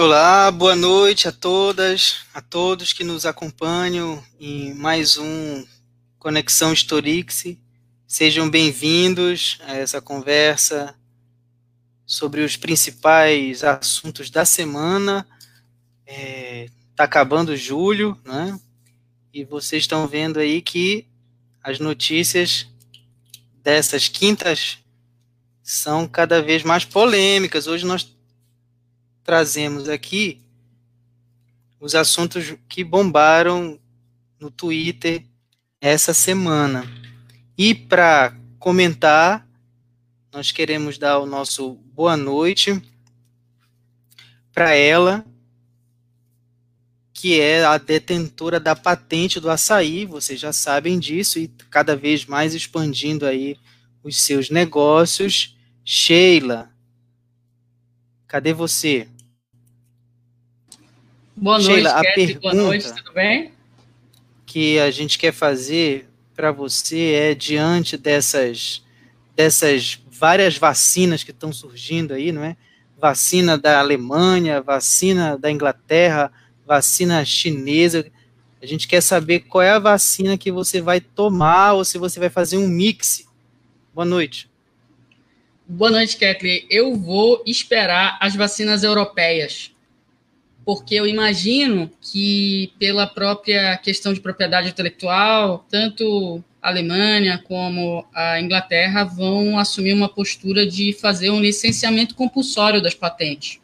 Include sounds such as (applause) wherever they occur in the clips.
Olá, boa noite a todas, a todos que nos acompanham em mais um Conexão Historix. Sejam bem-vindos a essa conversa sobre os principais assuntos da semana. Está é, tá acabando julho, né? E vocês estão vendo aí que as notícias dessas quintas são cada vez mais polêmicas. Hoje nós trazemos aqui os assuntos que bombaram no Twitter essa semana. E para comentar, nós queremos dar o nosso boa noite para ela, que é a detentora da patente do açaí, vocês já sabem disso, e cada vez mais expandindo aí os seus negócios. Sheila, cadê você? Boa noite, Sheila, boa noite, tudo bem? Que a gente quer fazer para você é diante dessas dessas várias vacinas que estão surgindo aí, não é? Vacina da Alemanha, vacina da Inglaterra, vacina chinesa. A gente quer saber qual é a vacina que você vai tomar ou se você vai fazer um mix. Boa noite. Boa noite, Kathleen. Eu vou esperar as vacinas europeias porque eu imagino que, pela própria questão de propriedade intelectual, tanto a Alemanha como a Inglaterra vão assumir uma postura de fazer um licenciamento compulsório das patentes.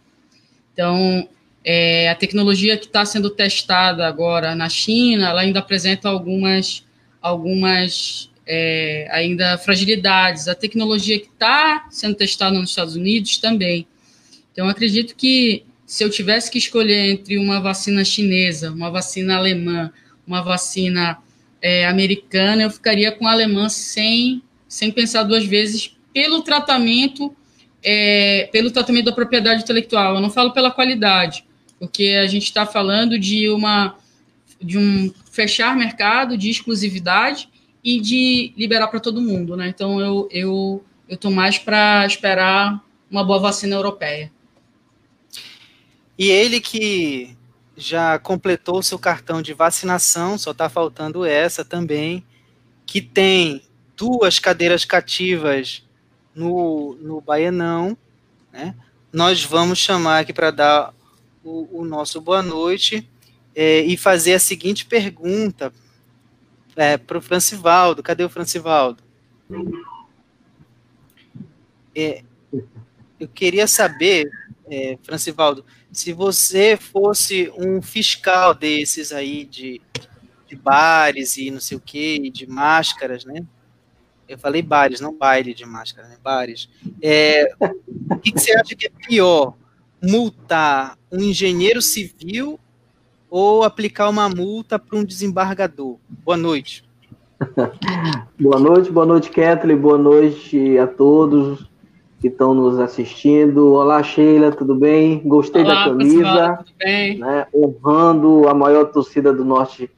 Então, é, a tecnologia que está sendo testada agora na China, ela ainda apresenta algumas, algumas é, ainda fragilidades. A tecnologia que está sendo testada nos Estados Unidos também. Então, acredito que se eu tivesse que escolher entre uma vacina chinesa, uma vacina alemã, uma vacina é, americana, eu ficaria com a alemã sem, sem pensar duas vezes pelo tratamento, é, pelo tratamento da propriedade intelectual. Eu não falo pela qualidade, porque a gente está falando de uma de um fechar mercado, de exclusividade e de liberar para todo mundo, né? Então eu eu eu tô mais para esperar uma boa vacina europeia. E ele que já completou seu cartão de vacinação, só está faltando essa também, que tem duas cadeiras cativas no, no Baianão, né? Nós vamos chamar aqui para dar o, o, nosso boa noite é, e fazer a seguinte pergunta é, para o Francivaldo. Cadê o Francivaldo? É, eu queria saber, é, Francivaldo, se você fosse um fiscal desses aí de, de bares e não sei o que, de máscaras, né? Eu falei bares, não baile de máscara, né? Bares. É, o que, que você acha que é pior? Multar um engenheiro civil ou aplicar uma multa para um desembargador? Boa noite. (laughs) boa noite, boa noite, Kathleen, boa noite a todos que estão nos assistindo. Olá, Sheila, tudo bem? Gostei Olá, da camisa. Pessoal, tudo bem? Né, honrando a maior torcida do norte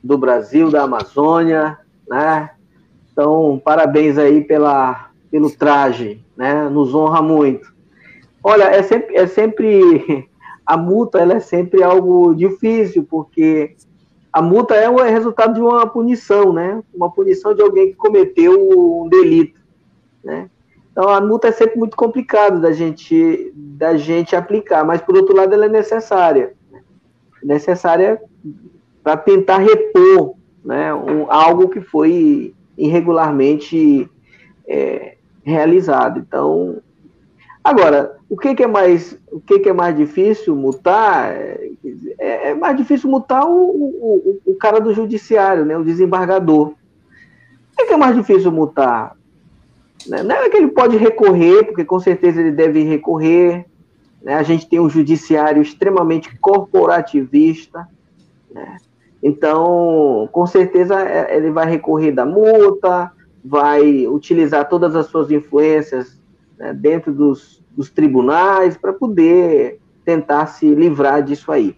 do Brasil, da Amazônia, né? Então, parabéns aí pela, pelo traje, né? Nos honra muito. Olha, é sempre, é sempre a multa, ela é sempre algo difícil, porque a multa é o resultado de uma punição, né? Uma punição de alguém que cometeu um delito, né? Então a multa é sempre muito complicado da gente da gente aplicar, mas por outro lado ela é necessária, necessária para tentar repor, né, um, algo que foi irregularmente é, realizado. Então, agora o que, que, é mais o que, que é mais difícil multar? É, é mais difícil multar o, o, o, cara do judiciário, né, o desembargador. O que, que é mais difícil multar? Né? Não é que ele pode recorrer, porque com certeza ele deve recorrer. Né? A gente tem um judiciário extremamente corporativista. Né? Então, com certeza, é, ele vai recorrer da multa, vai utilizar todas as suas influências né, dentro dos, dos tribunais para poder tentar se livrar disso aí.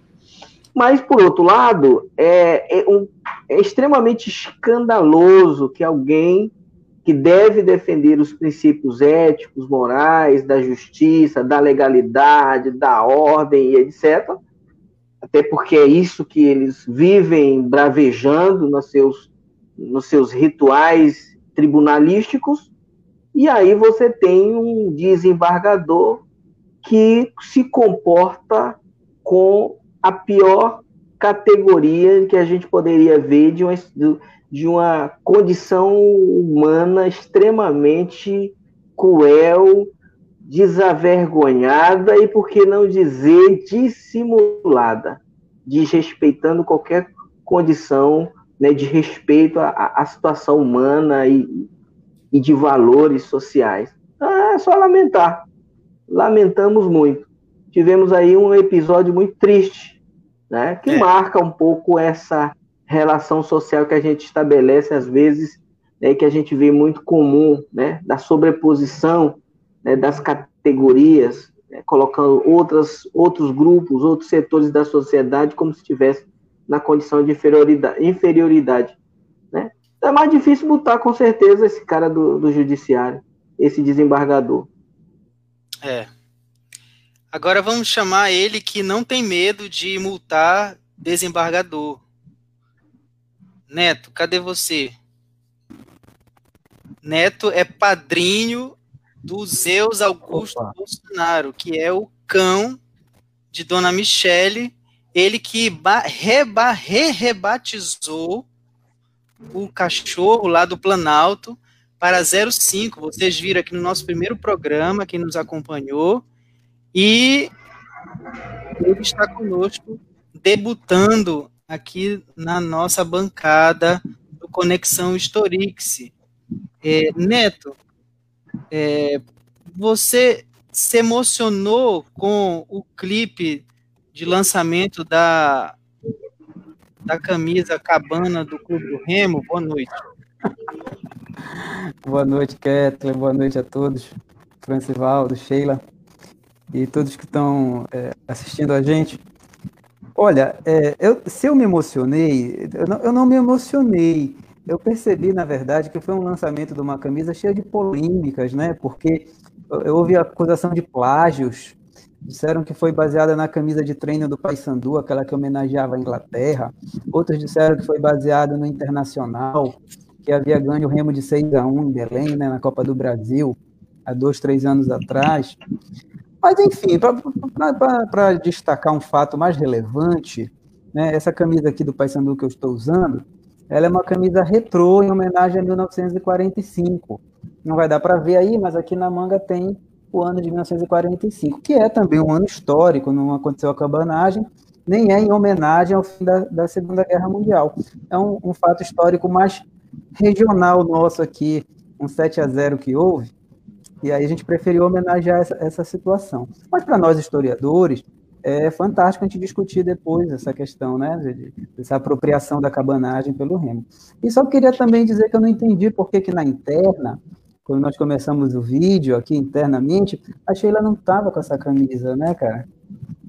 Mas, por outro lado, é, é, um, é extremamente escandaloso que alguém que deve defender os princípios éticos, morais, da justiça, da legalidade, da ordem e etc. Até porque é isso que eles vivem bravejando nos seus, nos seus rituais tribunalísticos. E aí você tem um desembargador que se comporta com a pior categoria que a gente poderia ver de uma, de uma condição humana extremamente cruel, desavergonhada e, por que não dizer, dissimulada, desrespeitando qualquer condição né, de respeito à, à situação humana e, e de valores sociais. Ah, é só lamentar. Lamentamos muito. Tivemos aí um episódio muito triste, né, que é. marca um pouco essa relação social que a gente estabelece às vezes, né, que a gente vê muito comum, né, da sobreposição né, das categorias, né, colocando outras, outros grupos, outros setores da sociedade como se estivesse na condição de inferioridade. inferioridade né? É mais difícil botar, com certeza, esse cara do, do judiciário, esse desembargador. É. Agora vamos chamar ele que não tem medo de multar desembargador. Neto, cadê você? Neto é padrinho do Zeus Augusto Opa. Bolsonaro, que é o cão de Dona Michele, ele que reba, re rebatizou o cachorro lá do Planalto para 05. Vocês viram aqui no nosso primeiro programa, quem nos acompanhou, e ele está conosco debutando aqui na nossa bancada do Conexão Historix. É, Neto, é, você se emocionou com o clipe de lançamento da, da camisa cabana do Clube do Remo? Boa noite. Boa noite, Ketley. Boa noite a todos. Francivaldo, Sheila e todos que estão é, assistindo a gente. Olha, é, eu, se eu me emocionei, eu não, eu não, me emocionei. Eu percebi, na verdade, que foi um lançamento de uma camisa cheia de polêmicas, né? Porque houve acusação de plágios. Disseram que foi baseada na camisa de treino do Paysandu, aquela que homenageava a Inglaterra. Outros disseram que foi baseada no Internacional, que havia ganho o Remo de 6 a 1 em Belém, né, na Copa do Brasil, há dois, três anos atrás. Mas, enfim, para destacar um fato mais relevante, né, essa camisa aqui do Paysandu que eu estou usando, ela é uma camisa retrô em homenagem a 1945. Não vai dar para ver aí, mas aqui na manga tem o ano de 1945, que é também um ano histórico, não aconteceu a cabanagem, nem é em homenagem ao fim da, da Segunda Guerra Mundial. É um, um fato histórico mais regional nosso aqui, um 7 a 0 que houve, e aí a gente preferiu homenagear essa, essa situação. Mas para nós historiadores, é fantástico a gente discutir depois essa questão, né, dessa apropriação da cabanagem pelo remo. E só queria também dizer que eu não entendi por que, que na interna, quando nós começamos o vídeo aqui internamente, a Sheila não estava com essa camisa, né, cara?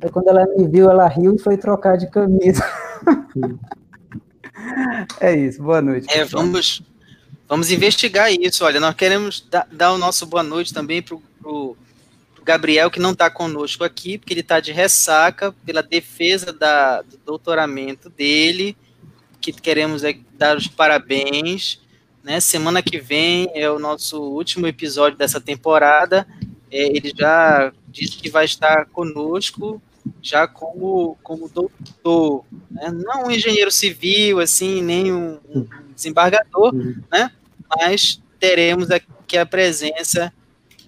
Aí quando ela me viu, ela riu e foi trocar de camisa. (laughs) é isso, boa noite. É, vamos, Vamos investigar isso. Olha, nós queremos dar, dar o nosso boa noite também para o Gabriel, que não está conosco aqui, porque ele está de ressaca pela defesa da, do doutoramento dele, que queremos é dar os parabéns. Né? Semana que vem é o nosso último episódio dessa temporada. É, ele já disse que vai estar conosco já como, como doutor, né? não um engenheiro civil, assim, nem um, um desembargador, uhum. né? mas teremos aqui a presença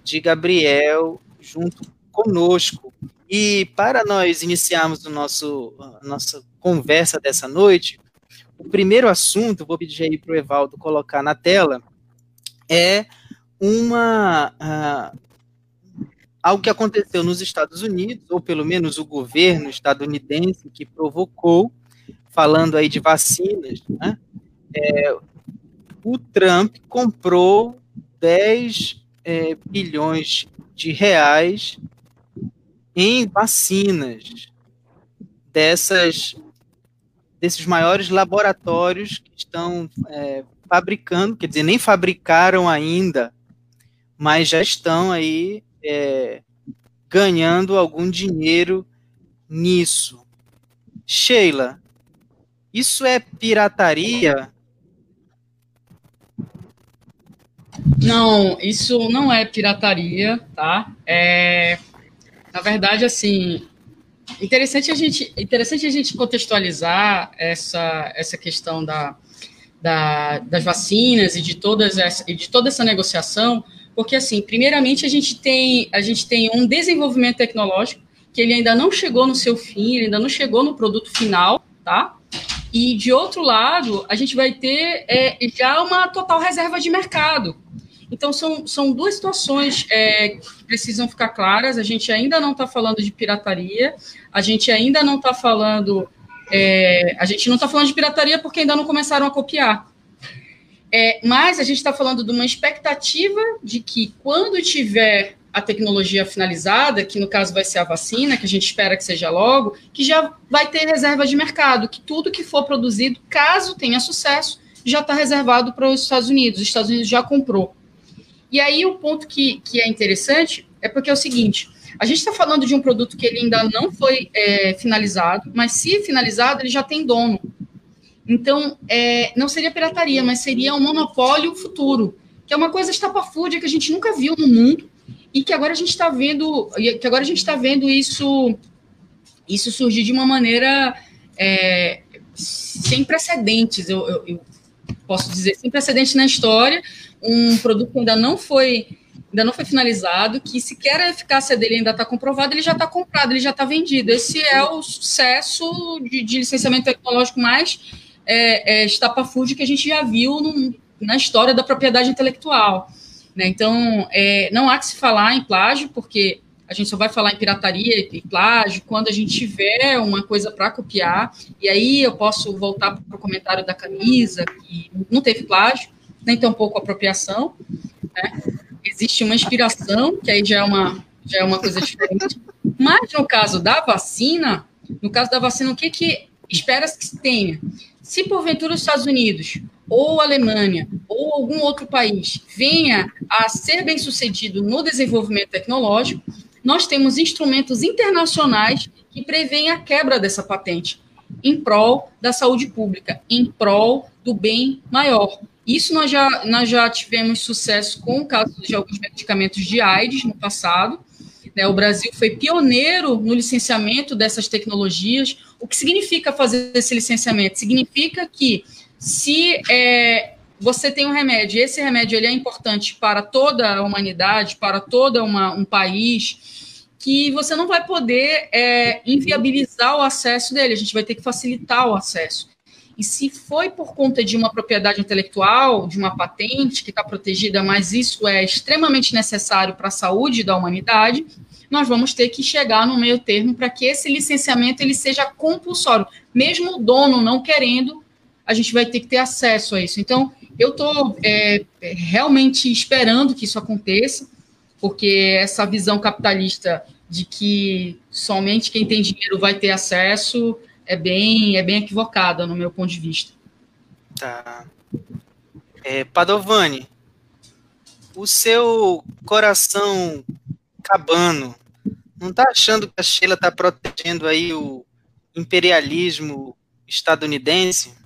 de Gabriel junto conosco. E para nós iniciarmos o nosso, a nossa conversa dessa noite, o primeiro assunto, vou pedir aí para o Evaldo colocar na tela, é uma, algo que aconteceu nos Estados Unidos, ou pelo menos o governo estadunidense que provocou, falando aí de vacinas, né? É, o Trump comprou 10 é, bilhões de reais em vacinas dessas desses maiores laboratórios que estão é, fabricando, quer dizer, nem fabricaram ainda, mas já estão aí é, ganhando algum dinheiro nisso. Sheila, isso é pirataria? Não, isso não é pirataria, tá? É, na verdade, assim, interessante a gente, interessante a gente contextualizar essa, essa questão da, da, das vacinas e de, todas essa, e de toda essa negociação, porque, assim, primeiramente, a gente tem, a gente tem um desenvolvimento tecnológico que ele ainda não chegou no seu fim, ele ainda não chegou no produto final, tá? E, de outro lado, a gente vai ter é, já uma total reserva de mercado. Então, são, são duas situações é, que precisam ficar claras. A gente ainda não está falando de pirataria, a gente ainda não está falando. É, a gente não está falando de pirataria porque ainda não começaram a copiar. É, mas a gente está falando de uma expectativa de que, quando tiver a tecnologia finalizada, que no caso vai ser a vacina, que a gente espera que seja logo, que já vai ter reserva de mercado, que tudo que for produzido, caso tenha sucesso, já está reservado para os Estados Unidos. Os Estados Unidos já comprou. E aí o ponto que, que é interessante é porque é o seguinte: a gente está falando de um produto que ele ainda não foi é, finalizado, mas se finalizado, ele já tem dono. Então, é, não seria pirataria, mas seria um monopólio futuro, que é uma coisa estapafúrdia que a gente nunca viu no mundo e que agora a gente está vendo, que agora a gente está vendo isso, isso surgir de uma maneira é, sem precedentes, eu, eu, eu posso dizer, sem precedentes na história, um produto que ainda não foi ainda não foi finalizado, que sequer a eficácia dele ainda está comprovada, ele já está comprado, ele já está vendido. Esse é o sucesso de, de licenciamento tecnológico mais é, é, estapafúrdio que a gente já viu no, na história da propriedade intelectual. Né? Então, é, não há que se falar em plágio, porque a gente só vai falar em pirataria e plágio quando a gente tiver uma coisa para copiar. E aí eu posso voltar para o comentário da camisa, que não teve plágio, nem tampouco apropriação. Né? Existe uma inspiração, que aí já é uma, já é uma coisa diferente. Mas no caso da vacina, no caso da vacina, o que, que espera-se que se tenha? Se porventura os Estados Unidos, ou Alemanha, ou algum outro país venha a ser bem sucedido no desenvolvimento tecnológico, nós temos instrumentos internacionais que prevêem a quebra dessa patente em prol da saúde pública, em prol do bem maior. Isso nós já, nós já tivemos sucesso com o caso de alguns medicamentos de AIDS no passado, né, o Brasil foi pioneiro no licenciamento dessas tecnologias. O que significa fazer esse licenciamento? Significa que se é, você tem um remédio, esse remédio ele é importante para toda a humanidade, para todo um país, que você não vai poder é, inviabilizar o acesso dele, a gente vai ter que facilitar o acesso. E se foi por conta de uma propriedade intelectual, de uma patente que está protegida, mas isso é extremamente necessário para a saúde da humanidade, nós vamos ter que chegar no meio termo para que esse licenciamento ele seja compulsório. Mesmo o dono não querendo, a gente vai ter que ter acesso a isso. Então, eu estou é, realmente esperando que isso aconteça, porque essa visão capitalista de que somente quem tem dinheiro vai ter acesso é bem, é bem equivocada no meu ponto de vista. Tá. É, Padovani, o seu coração cabano não está achando que a Sheila está protegendo aí o imperialismo estadunidense?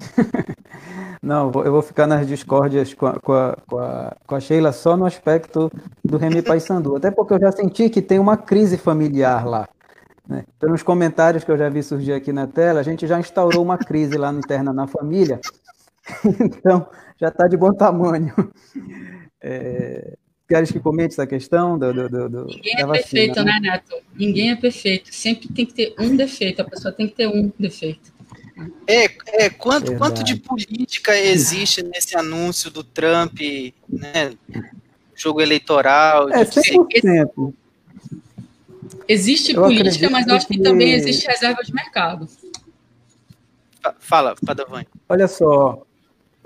(laughs) Não, eu vou ficar nas discórdias com a, com a, com a, com a Sheila só no aspecto do Remy Paysandu, até porque eu já senti que tem uma crise familiar lá. Né? Pelos comentários que eu já vi surgir aqui na tela, a gente já instaurou uma crise lá interna na família, (laughs) então já está de bom tamanho. É, Queres que comente essa questão do, do, do Ninguém é vacina, perfeito, né? né, Neto? Ninguém é perfeito. Sempre tem que ter um defeito. A pessoa tem que ter um defeito. É, é quanto, quanto de política existe nesse anúncio do Trump, né? Jogo eleitoral. É, 100%. Existe eu política, mas eu acho que, que, também existe reserva de mercado. Fala, Padavani. Olha só,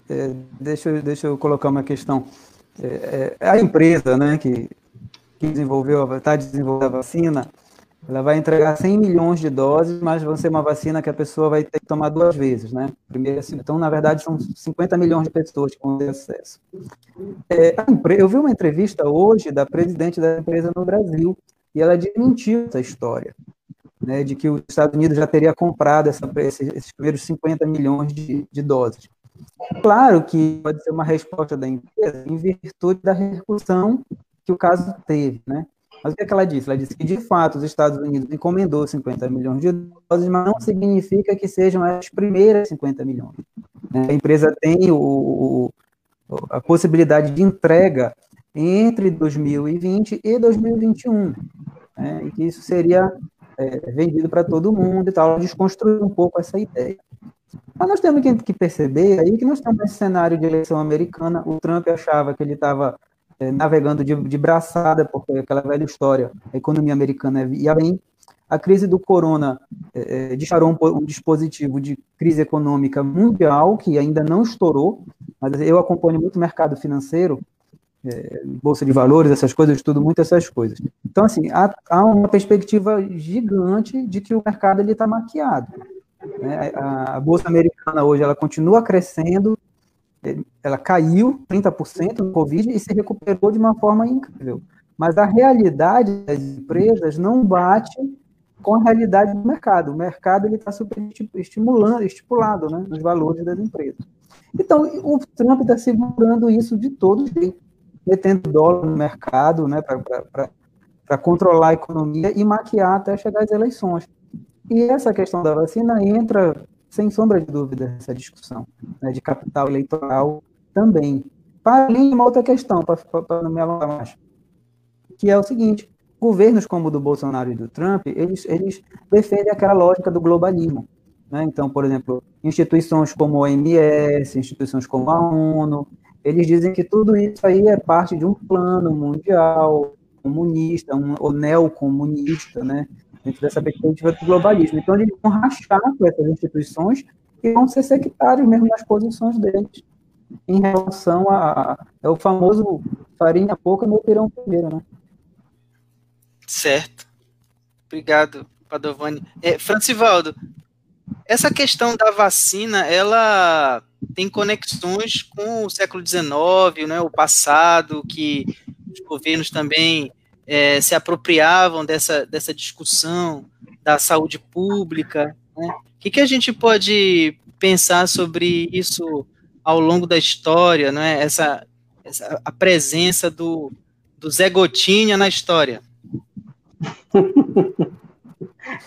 é, deixa, deixa eu colocar uma questão. É, é, a empresa né, que, que desenvolveu, está desenvolvendo a vacina, ela vai entregar 100 milhões de doses, mas vai ser uma vacina que a pessoa vai ter que tomar duas vezes, né? Primeiro, assim, então, na verdade, são 50 milhões de pessoas que vão ter acesso. É, eu vi uma entrevista hoje da presidente da empresa no Brasil, e ela desmentiu essa história, né, de que os Estados Unidos já teria comprado essa, esses, primeiros 50 milhões de, de doses. Claro que pode ser uma resposta da empresa em virtude da repercussão que o caso teve, né? Mas o que, é que ela disse? Ela disse que, de fato, os Estados Unidos encomendou 50 milhões de doses, mas não significa que sejam as primeiras 50 milhões. Né? A empresa tem o, a possibilidade de entrega entre 2020 e 2021, né? e que isso seria é, vendido para todo mundo e tal, desconstruir um pouco essa ideia. Mas nós temos que, perceber aí que nós estamos nesse cenário de eleição americana, o Trump achava que ele estava navegando de, de, braçada, porque aquela velha história, a economia americana ia bem. A crise do corona é, é, disparou um, um, dispositivo de crise econômica mundial, que ainda não estourou, mas eu acompanho muito o mercado financeiro, é, bolsa de valores, essas coisas, estudo muito essas coisas. Então, assim, há, há uma perspectiva gigante de que o mercado está maquiado. Né? A, a bolsa americana hoje ela continua crescendo, ela caiu 30% no Covid e se recuperou de uma forma incrível. Mas a realidade das empresas não bate com a realidade do mercado. O mercado está super estimulando, estipulado né, nos valores das empresas. Então, o Trump está segurando isso de todo jeito, metendo dólar no mercado né, para controlar a economia e maquiar até chegar às eleições. E essa questão da vacina entra sem sombra de dúvida, essa discussão né, de capital eleitoral também. Para além uma outra questão, para não me alongar mais, que é o seguinte, governos como o do Bolsonaro e do Trump, eles, eles defendem aquela lógica do globalismo. Né? Então, por exemplo, instituições como a OMS, instituições como a ONU, eles dizem que tudo isso aí é parte de um plano mundial, comunista, um, ou neocomunista, né? Dentro dessa perspectiva do globalismo. Então, eles vão rachar com essas instituições e vão ser sectários mesmo nas posições deles em relação a. É o famoso farinha pouca, meu pirão primeiro, né? Certo. Obrigado, Padovani. É, Francivaldo, essa questão da vacina, ela tem conexões com o século XIX, né, o passado, que os governos também é, se apropriavam dessa, dessa discussão da saúde pública. Né? O que, que a gente pode pensar sobre isso ao longo da história, né? essa, essa a presença do, do Zé Gotinha na história?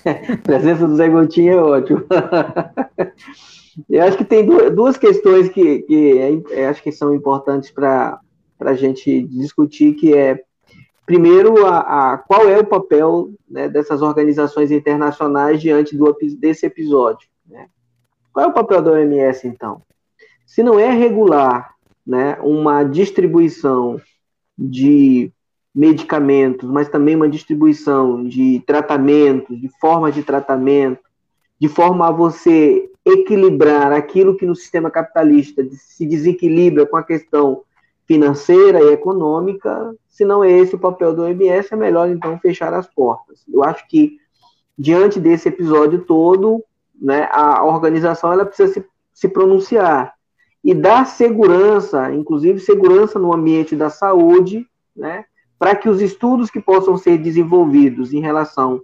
a (laughs) presença do Zé Gotinha é ótimo. (laughs) Eu acho que tem duas questões que, que é, acho que são importantes para a gente discutir, que é Primeiro, a, a, qual é o papel né, dessas organizações internacionais diante do, desse episódio? Né? Qual é o papel da OMS, então? Se não é regular né, uma distribuição de medicamentos, mas também uma distribuição de tratamentos, de formas de tratamento, de forma a você equilibrar aquilo que no sistema capitalista se desequilibra com a questão financeira e econômica, se não é esse o papel do OMS, é melhor então fechar as portas. Eu acho que diante desse episódio todo, né, a organização ela precisa se, se pronunciar e dar segurança, inclusive segurança no ambiente da saúde, né, para que os estudos que possam ser desenvolvidos em relação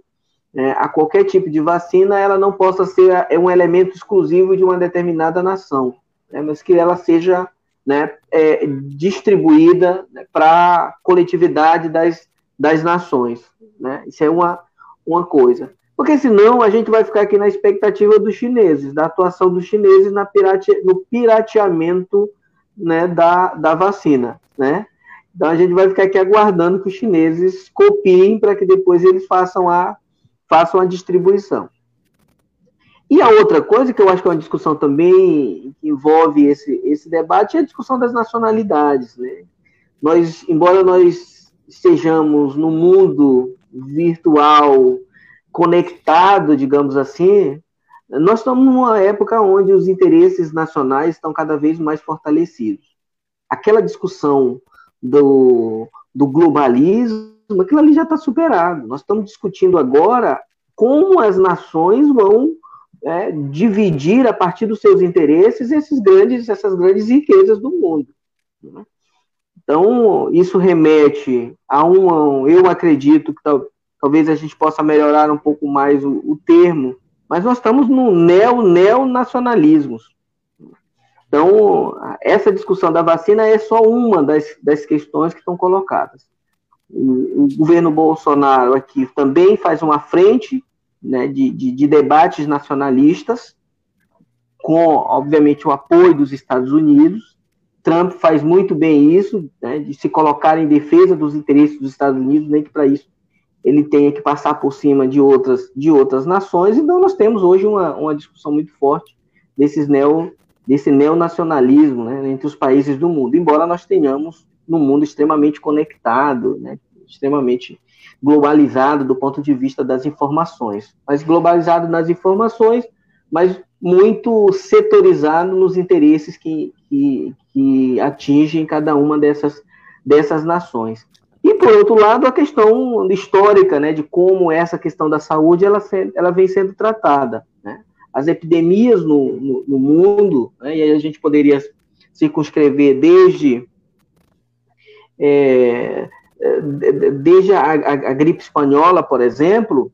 né, a qualquer tipo de vacina, ela não possa ser é um elemento exclusivo de uma determinada nação, né, mas que ela seja né, é, distribuída né, para a coletividade das, das nações. Né? Isso é uma, uma coisa. Porque senão a gente vai ficar aqui na expectativa dos chineses, da atuação dos chineses na pirate, no pirateamento né, da, da vacina. Né? Então a gente vai ficar aqui aguardando que os chineses copiem para que depois eles façam a, façam a distribuição. E a outra coisa que eu acho que é uma discussão também que envolve esse, esse debate é a discussão das nacionalidades. Né? Nós, embora nós estejamos no mundo virtual conectado, digamos assim, nós estamos numa época onde os interesses nacionais estão cada vez mais fortalecidos. Aquela discussão do, do globalismo aquilo ali já está superado. Nós estamos discutindo agora como as nações vão é, dividir a partir dos seus interesses esses grandes, essas grandes riquezas do mundo. Né? Então, isso remete a um, eu acredito que tal, talvez a gente possa melhorar um pouco mais o, o termo, mas nós estamos no neo-neonacionalismo. Então, essa discussão da vacina é só uma das, das questões que estão colocadas. O governo Bolsonaro aqui também faz uma frente né, de, de, de debates nacionalistas, com, obviamente, o apoio dos Estados Unidos. Trump faz muito bem isso, né, de se colocar em defesa dos interesses dos Estados Unidos, nem que para isso ele tenha que passar por cima de outras, de outras nações. Então, nós temos hoje uma, uma discussão muito forte desses neo, desse neonacionalismo né, entre os países do mundo, embora nós tenhamos um mundo extremamente conectado, né, extremamente globalizado do ponto de vista das informações, mas globalizado nas informações, mas muito setorizado nos interesses que, que, que atingem cada uma dessas, dessas nações. E, por outro lado, a questão histórica, né, de como essa questão da saúde ela, ela vem sendo tratada. Né? As epidemias no, no, no mundo, né, e aí a gente poderia circunscrever desde é, desde a, a, a gripe espanhola, por exemplo,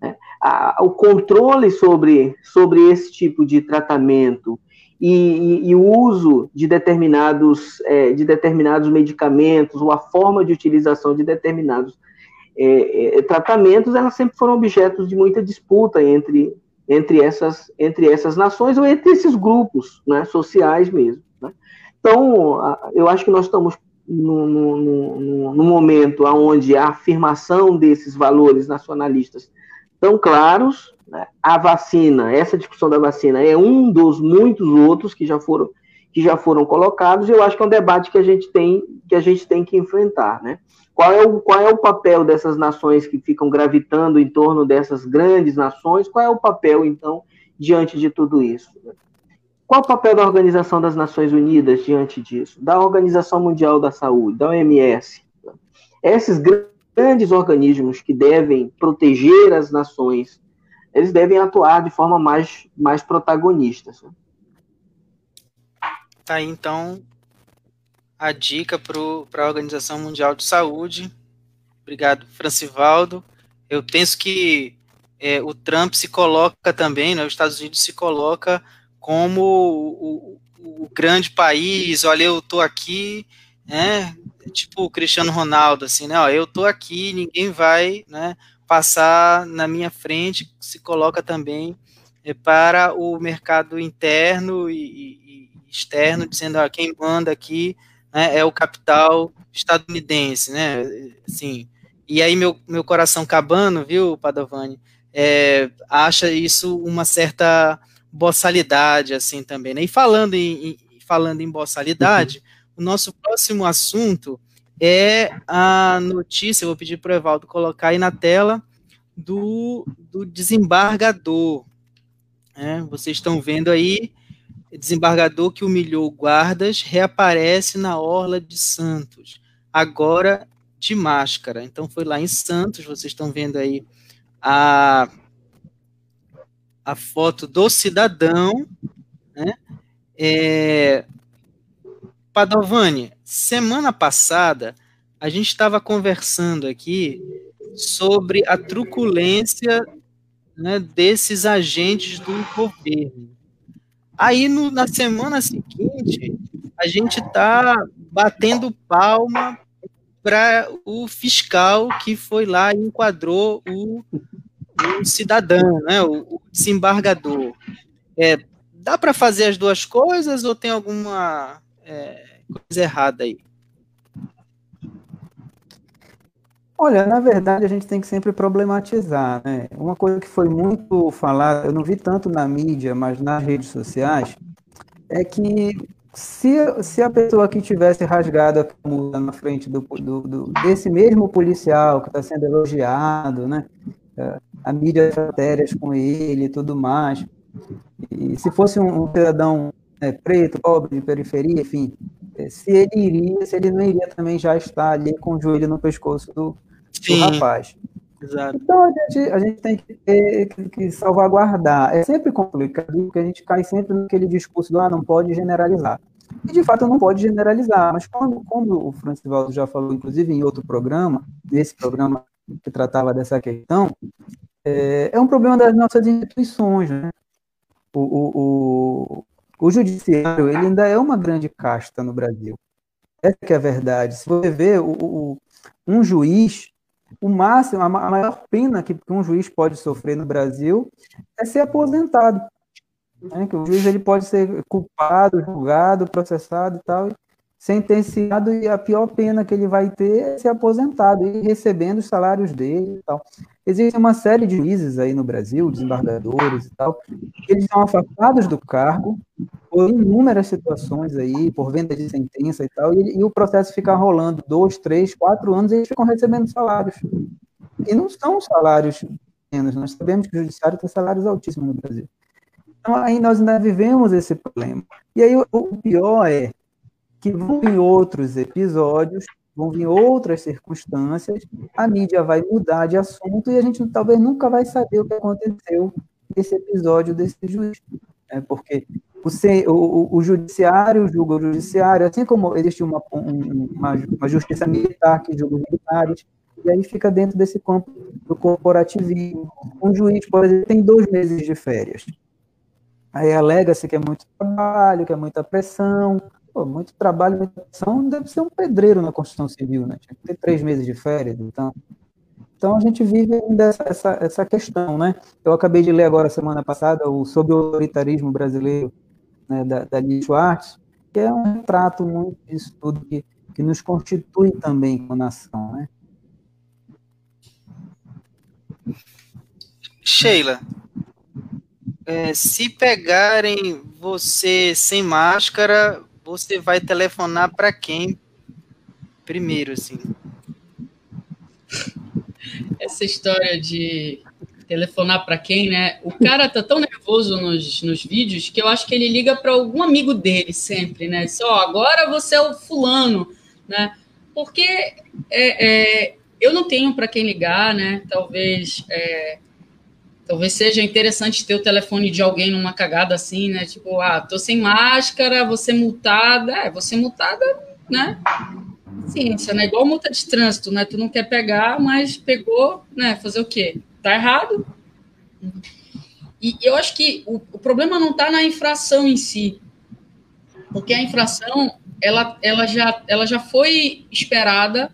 né, a, o controle sobre, sobre esse tipo de tratamento e, e, e o uso de determinados, é, de determinados medicamentos ou a forma de utilização de determinados é, é, tratamentos, elas sempre foram objetos de muita disputa entre, entre, essas, entre essas nações ou entre esses grupos né, sociais mesmo. Né? Então, eu acho que nós estamos no, no, no, no momento onde a afirmação desses valores nacionalistas tão claros, né? a vacina, essa discussão da vacina é um dos muitos outros que já foram que já foram colocados. Eu acho que é um debate que a gente tem que a gente tem que enfrentar, né? Qual é o qual é o papel dessas nações que ficam gravitando em torno dessas grandes nações? Qual é o papel então diante de tudo isso? Qual o papel da Organização das Nações Unidas diante disso? Da Organização Mundial da Saúde, da OMS? Esses grandes organismos que devem proteger as nações, eles devem atuar de forma mais, mais protagonista. Tá aí, então, a dica para a Organização Mundial de Saúde. Obrigado, Francivaldo. Eu penso que é, o Trump se coloca também, né, os Estados Unidos se coloca como o, o, o grande país, olha, eu tô aqui, né? Tipo o Cristiano Ronaldo, assim, né? Ó, eu tô aqui, ninguém vai, né? Passar na minha frente, se coloca também é, para o mercado interno e, e, externo, dizendo, ó, quem manda aqui né, é o capital estadunidense, né? Assim, e aí meu, meu coração cabano, viu, Padovani, é, acha isso uma certa boçalidade, assim, também, né? E falando em, em falando em boçalidade, uhum. o nosso próximo assunto é a notícia, vou pedir para o Evaldo colocar aí na tela, do, do desembargador. Né? Vocês estão vendo aí, desembargador que humilhou guardas reaparece na Orla de Santos, agora de máscara. Então foi lá em Santos, vocês estão vendo aí a a foto do cidadão, né? É, Padovani, semana passada a gente estava conversando aqui sobre a truculência né, desses agentes do governo. Aí no, na semana seguinte a gente está batendo palma para o fiscal que foi lá e enquadrou o o cidadão, né, o, o desembargador. É, dá para fazer as duas coisas ou tem alguma é, coisa errada aí? Olha, na verdade a gente tem que sempre problematizar, né? Uma coisa que foi muito falada, eu não vi tanto na mídia, mas nas redes sociais, é que se, se a pessoa que tivesse rasgado a camisa na frente do, do, do, desse mesmo policial que está sendo elogiado, né? A mídia matérias com ele e tudo mais. E se fosse um, cidadão é, preto, pobre, de periferia, enfim, é, se ele iria, se ele não iria também já estar ali com o joelho no pescoço do, do rapaz. Exato. Então a gente, a gente tem que, que, que, salvaguardar. É sempre complicado, porque a gente cai sempre naquele discurso do ah, não pode generalizar. E de fato não pode generalizar, mas quando, como o Francivaldo já falou, inclusive em outro programa, nesse programa que tratava dessa questão, é, é um problema das nossas instituições. Né? O, o, o, o judiciário ele ainda é uma grande casta no Brasil. Essa é a verdade. Se você vê o, o, um juiz, o máximo, a maior pena que um juiz pode sofrer no Brasil é ser aposentado. Né? Que o juiz ele pode ser culpado, julgado, processado e tal, sentenciado e a pior pena que ele vai ter é ser aposentado e recebendo os salários dele e tal. Existem uma série de juízes aí no Brasil, desembargadores e tal, que eles são afastados do cargo por inúmeras situações aí, por venda de sentença e tal, e, e o processo fica rolando dois, três, quatro anos e eles ficam recebendo salários. E não são salários pequenos, nós sabemos que o judiciário tem salários altíssimos no Brasil. Então aí nós ainda vivemos esse problema. E aí o pior é que vão vir outros episódios, vão vir outras circunstâncias, a mídia vai mudar de assunto e a gente talvez nunca vai saber o que aconteceu nesse episódio desse juiz. Né? Porque o, o, o, judiciário julga o judiciário, assim como existe uma, uma, uma justiça militar que julga os militares, e aí fica dentro desse campo do corporativismo. Um juiz, por exemplo, tem dois meses de férias. Aí alega-se que é muito trabalho, que é muita pressão, Pô, muito trabalho, muita ação, deve ser um pedreiro na construção civil, né? Tinha que ter três meses de férias, então. Então a gente vive ainda essa, essa, essa questão, né? Eu acabei de ler agora semana passada o sobre o autoritarismo brasileiro né, da, da Schwartz, que é um retrato muito disso tudo que, que nos constitui também como nação, né? Sheila, é, se pegarem você sem máscara, você vai telefonar para quem primeiro, assim? Essa história de telefonar para quem, né? O cara tá tão nervoso nos, nos vídeos que eu acho que ele liga para algum amigo dele sempre, né? Só oh, agora você é o fulano, né? Porque é, é, eu não tenho para quem ligar, né? Talvez é, Talvez seja interessante ter o telefone de alguém numa cagada assim, né? Tipo, ah, tô sem máscara, você multada. É, você multada, né? Sim, isso é igual multa de trânsito, né? Tu não quer pegar, mas pegou, né? Fazer o quê? Tá errado. E eu acho que o, o problema não está na infração em si, porque a infração ela, ela, já, ela já foi esperada,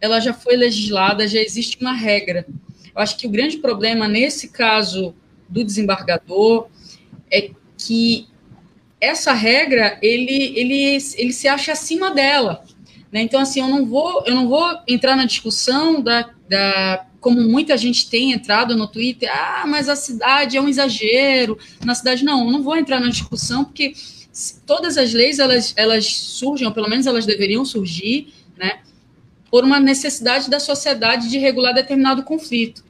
ela já foi legislada, já existe uma regra. Eu acho que o grande problema nesse caso do desembargador é que essa regra ele, ele, ele se acha acima dela. Né? Então, assim, eu não vou, eu não vou entrar na discussão da, da como muita gente tem entrado no Twitter, ah, mas a cidade é um exagero, na cidade não, eu não vou entrar na discussão porque todas as leis elas, elas surgem, ou pelo menos elas deveriam surgir, né, por uma necessidade da sociedade de regular determinado conflito.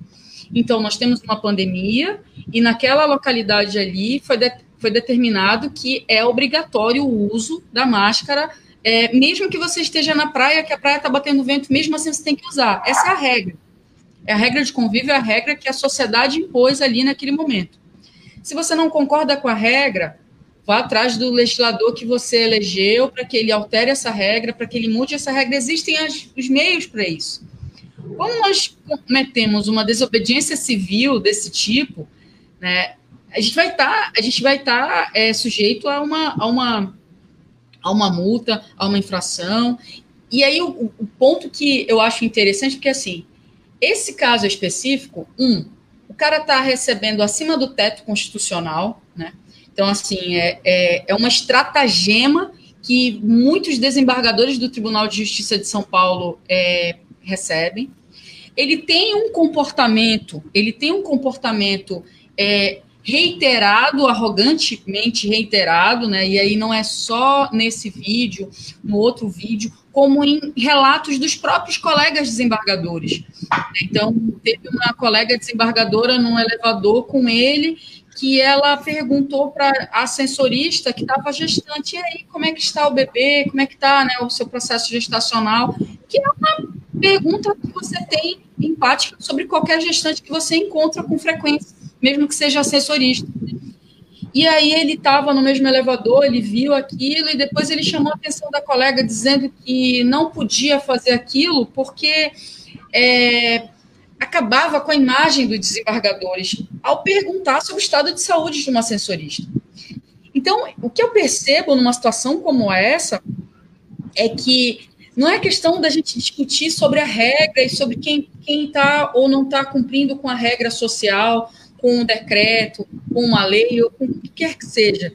Então, nós temos uma pandemia e naquela localidade ali foi, de, foi determinado que é obrigatório o uso da máscara, é, mesmo que você esteja na praia, que a praia está batendo vento, mesmo assim você tem que usar. Essa é a regra. É a regra de convívio, é a regra que a sociedade impôs ali naquele momento. Se você não concorda com a regra, vá atrás do legislador que você elegeu para que ele altere essa regra, para que ele mude essa regra. Existem as, os meios para isso. Como nós cometemos uma desobediência civil desse tipo, né, a gente vai estar, tá, a gente vai estar tá, é, sujeito a uma, a uma, a uma multa, a uma infração. E aí o, o ponto que eu acho interessante é que assim, esse caso específico, um, o cara está recebendo acima do teto constitucional, né? Então, assim, é, é, é uma estratagema que muitos desembargadores do Tribunal de Justiça de São Paulo é, recebem ele tem um comportamento, ele tem um comportamento é, reiterado, arrogantemente reiterado, né? E aí não é só nesse vídeo, no outro vídeo, como em relatos dos próprios colegas desembargadores. Então, teve uma colega desembargadora num elevador com ele que ela perguntou para a sensorista que estava gestante, e aí, como é que está o bebê, como é que está né, o seu processo gestacional, que é uma pergunta que você tem empática sobre qualquer gestante que você encontra com frequência, mesmo que seja sensorista. E aí ele estava no mesmo elevador, ele viu aquilo e depois ele chamou a atenção da colega dizendo que não podia fazer aquilo porque é, acabava com a imagem dos desembargadores ao perguntar sobre o estado de saúde de uma sensorista. Então, o que eu percebo numa situação como essa é que não é questão da gente discutir sobre a regra e sobre quem está ou não está cumprindo com a regra social, com um decreto, com uma lei ou com o que quer que seja.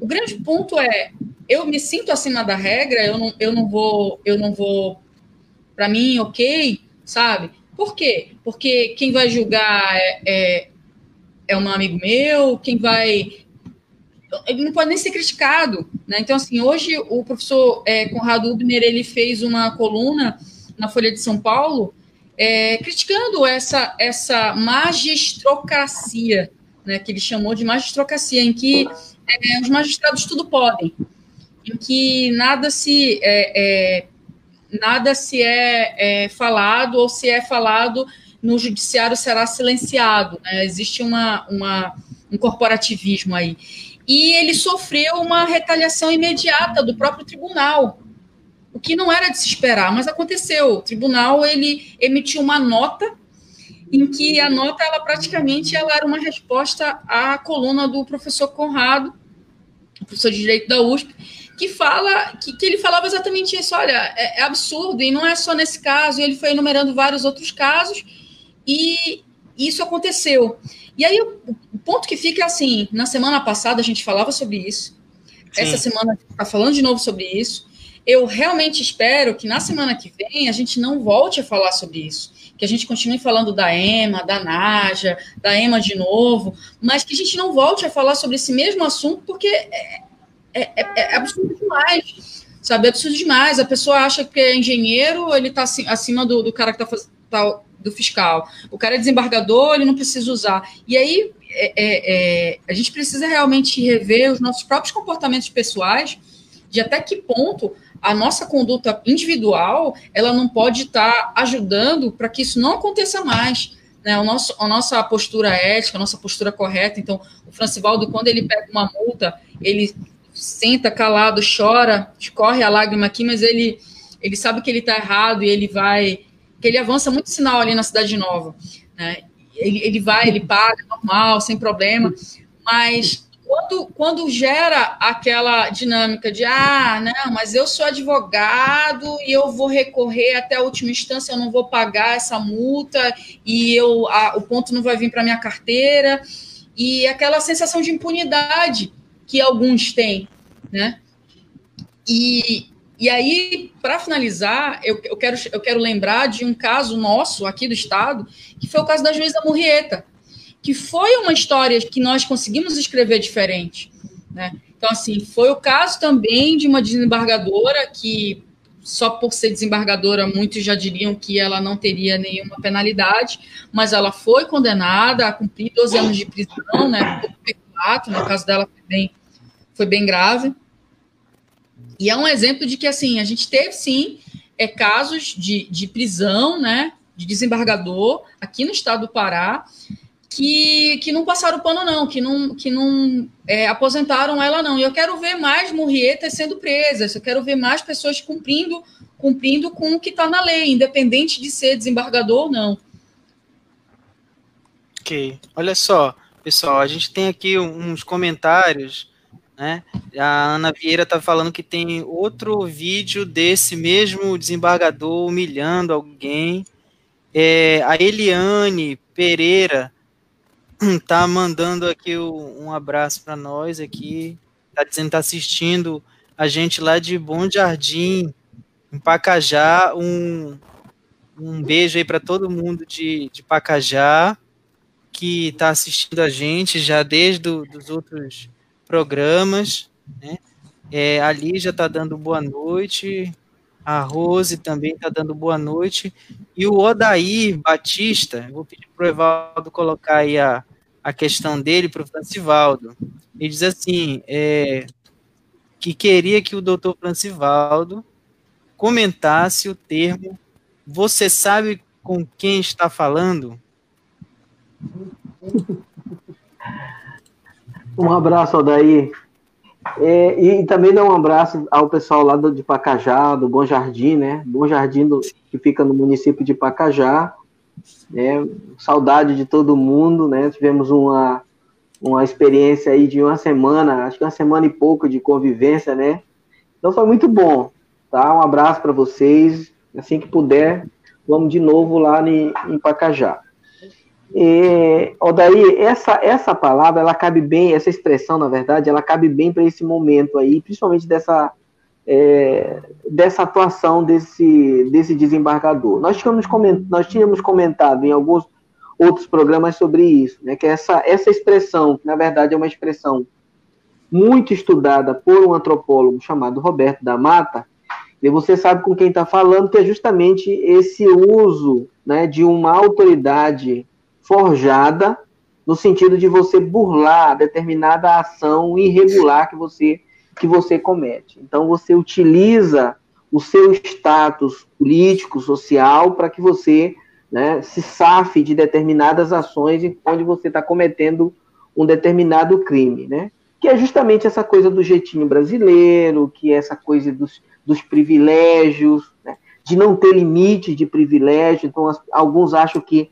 O grande ponto é, eu me sinto acima da regra, eu não, eu não vou, eu não vou, para mim, ok, sabe? Por quê? Porque quem vai julgar é, é, é um amigo meu, quem vai ele não pode nem ser criticado, né? Então, assim, hoje o professor é, Conrado Ubner, ele fez uma coluna na Folha de São Paulo é, criticando essa, essa magistrocracia, né, que ele chamou de magistrocracia, em que é, os magistrados tudo podem, em que nada se é, é nada se é, é, falado ou se é falado no judiciário será silenciado. Né? Existe uma, uma, um corporativismo aí. E ele sofreu uma retaliação imediata do próprio tribunal, o que não era de se esperar, mas aconteceu. O tribunal ele emitiu uma nota em que a nota ela praticamente ela era uma resposta à coluna do professor Conrado, professor de direito da USP, que fala que, que ele falava exatamente isso. Olha, é, é, absurdo e não é só nesse caso. E ele foi enumerando vários outros casos e isso aconteceu. E aí o, o ponto que fica é assim: na semana passada a gente falava sobre isso. Sim. Essa semana a gente está falando de novo sobre isso eu realmente espero que na semana que vem a gente não volte a falar sobre isso, que a gente continue falando da EMA, da NAJA, da EMA de novo, mas que a gente não volte a falar sobre esse mesmo assunto, porque é, é, é, é absurdo demais, sabe? É absurdo demais. A pessoa acha que é engenheiro, ele está acima do, do cara que está fazendo tá, do fiscal. O cara é desembargador, ele não precisa usar. E aí é, é, é, a gente precisa realmente rever os nossos próprios comportamentos pessoais, de até que ponto a nossa conduta individual ela não pode estar tá ajudando para que isso não aconteça mais. Né, o nosso, a nossa postura ética, a nossa postura correta. Então, o Francivaldo, quando ele pega uma multa, ele senta calado, chora, escorre a lágrima aqui, mas ele, ele sabe que ele está errado e ele vai. que ele avança muito sinal ali na Cidade Nova. Né? Ele, ele vai, ele paga normal, sem problema, mas quando, quando gera aquela dinâmica de ah, não, mas eu sou advogado e eu vou recorrer até a última instância, eu não vou pagar essa multa e eu a, o ponto não vai vir para minha carteira e aquela sensação de impunidade que alguns têm, né? E, e aí, para finalizar, eu, eu, quero, eu quero lembrar de um caso nosso aqui do Estado, que foi o caso da juíza Murrieta que foi uma história que nós conseguimos escrever diferente. Né? Então, assim, foi o caso também de uma desembargadora que, só por ser desembargadora, muitos já diriam que ela não teria nenhuma penalidade, mas ela foi condenada a cumprir 12 anos de prisão, né? Peculato, no caso dela foi bem, foi bem grave. E é um exemplo de que, assim, a gente teve, sim, é, casos de, de prisão, né? De desembargador aqui no estado do Pará, que, que não passaram pano, não, que não, que não é, aposentaram ela, não. E eu quero ver mais murrietas sendo presas, eu quero ver mais pessoas cumprindo, cumprindo com o que está na lei, independente de ser desembargador ou não. Ok. Olha só, pessoal, a gente tem aqui uns comentários, né? A Ana Vieira está falando que tem outro vídeo desse mesmo desembargador humilhando alguém. É, a Eliane Pereira (clears throat) tá mandando aqui um abraço para nós aqui, tá dizendo que tá assistindo a gente lá de Bom Jardim, em Pacajá, um, um beijo aí para todo mundo de, de Pacajá, que está assistindo a gente já desde do, os outros programas, né? É, a Lígia está dando boa noite, a Rose também está dando boa noite, e o Odair Batista, vou pedir para o Evaldo colocar aí a, a questão dele para o Francivaldo. Ele diz assim, é, que queria que o doutor Francivaldo comentasse o termo você sabe com quem está falando? (laughs) Um abraço, Aldair. É, e também dá um abraço ao pessoal lá do, de Pacajá, do Bom Jardim, né? Bom Jardim do, que fica no município de Pacajá. Né? Saudade de todo mundo, né? Tivemos uma, uma experiência aí de uma semana, acho que uma semana e pouco de convivência, né? Então foi muito bom, tá? Um abraço para vocês. Assim que puder, vamos de novo lá em, em Pacajá. E, Odaí, essa, essa palavra, ela cabe bem, essa expressão, na verdade, ela cabe bem para esse momento aí, principalmente dessa, é, dessa atuação desse, desse desembargador. Nós tínhamos, coment, nós tínhamos comentado em alguns outros programas sobre isso, né, que essa, essa expressão, que na verdade é uma expressão muito estudada por um antropólogo chamado Roberto da Mata, e você sabe com quem está falando, que é justamente esse uso né, de uma autoridade forjada no sentido de você burlar determinada ação irregular que você que você comete. Então você utiliza o seu status político, social, para que você né, se safe de determinadas ações onde você está cometendo um determinado crime, né? Que é justamente essa coisa do jeitinho brasileiro, que é essa coisa dos, dos privilégios, né? de não ter limite de privilégio. Então, as, alguns acham que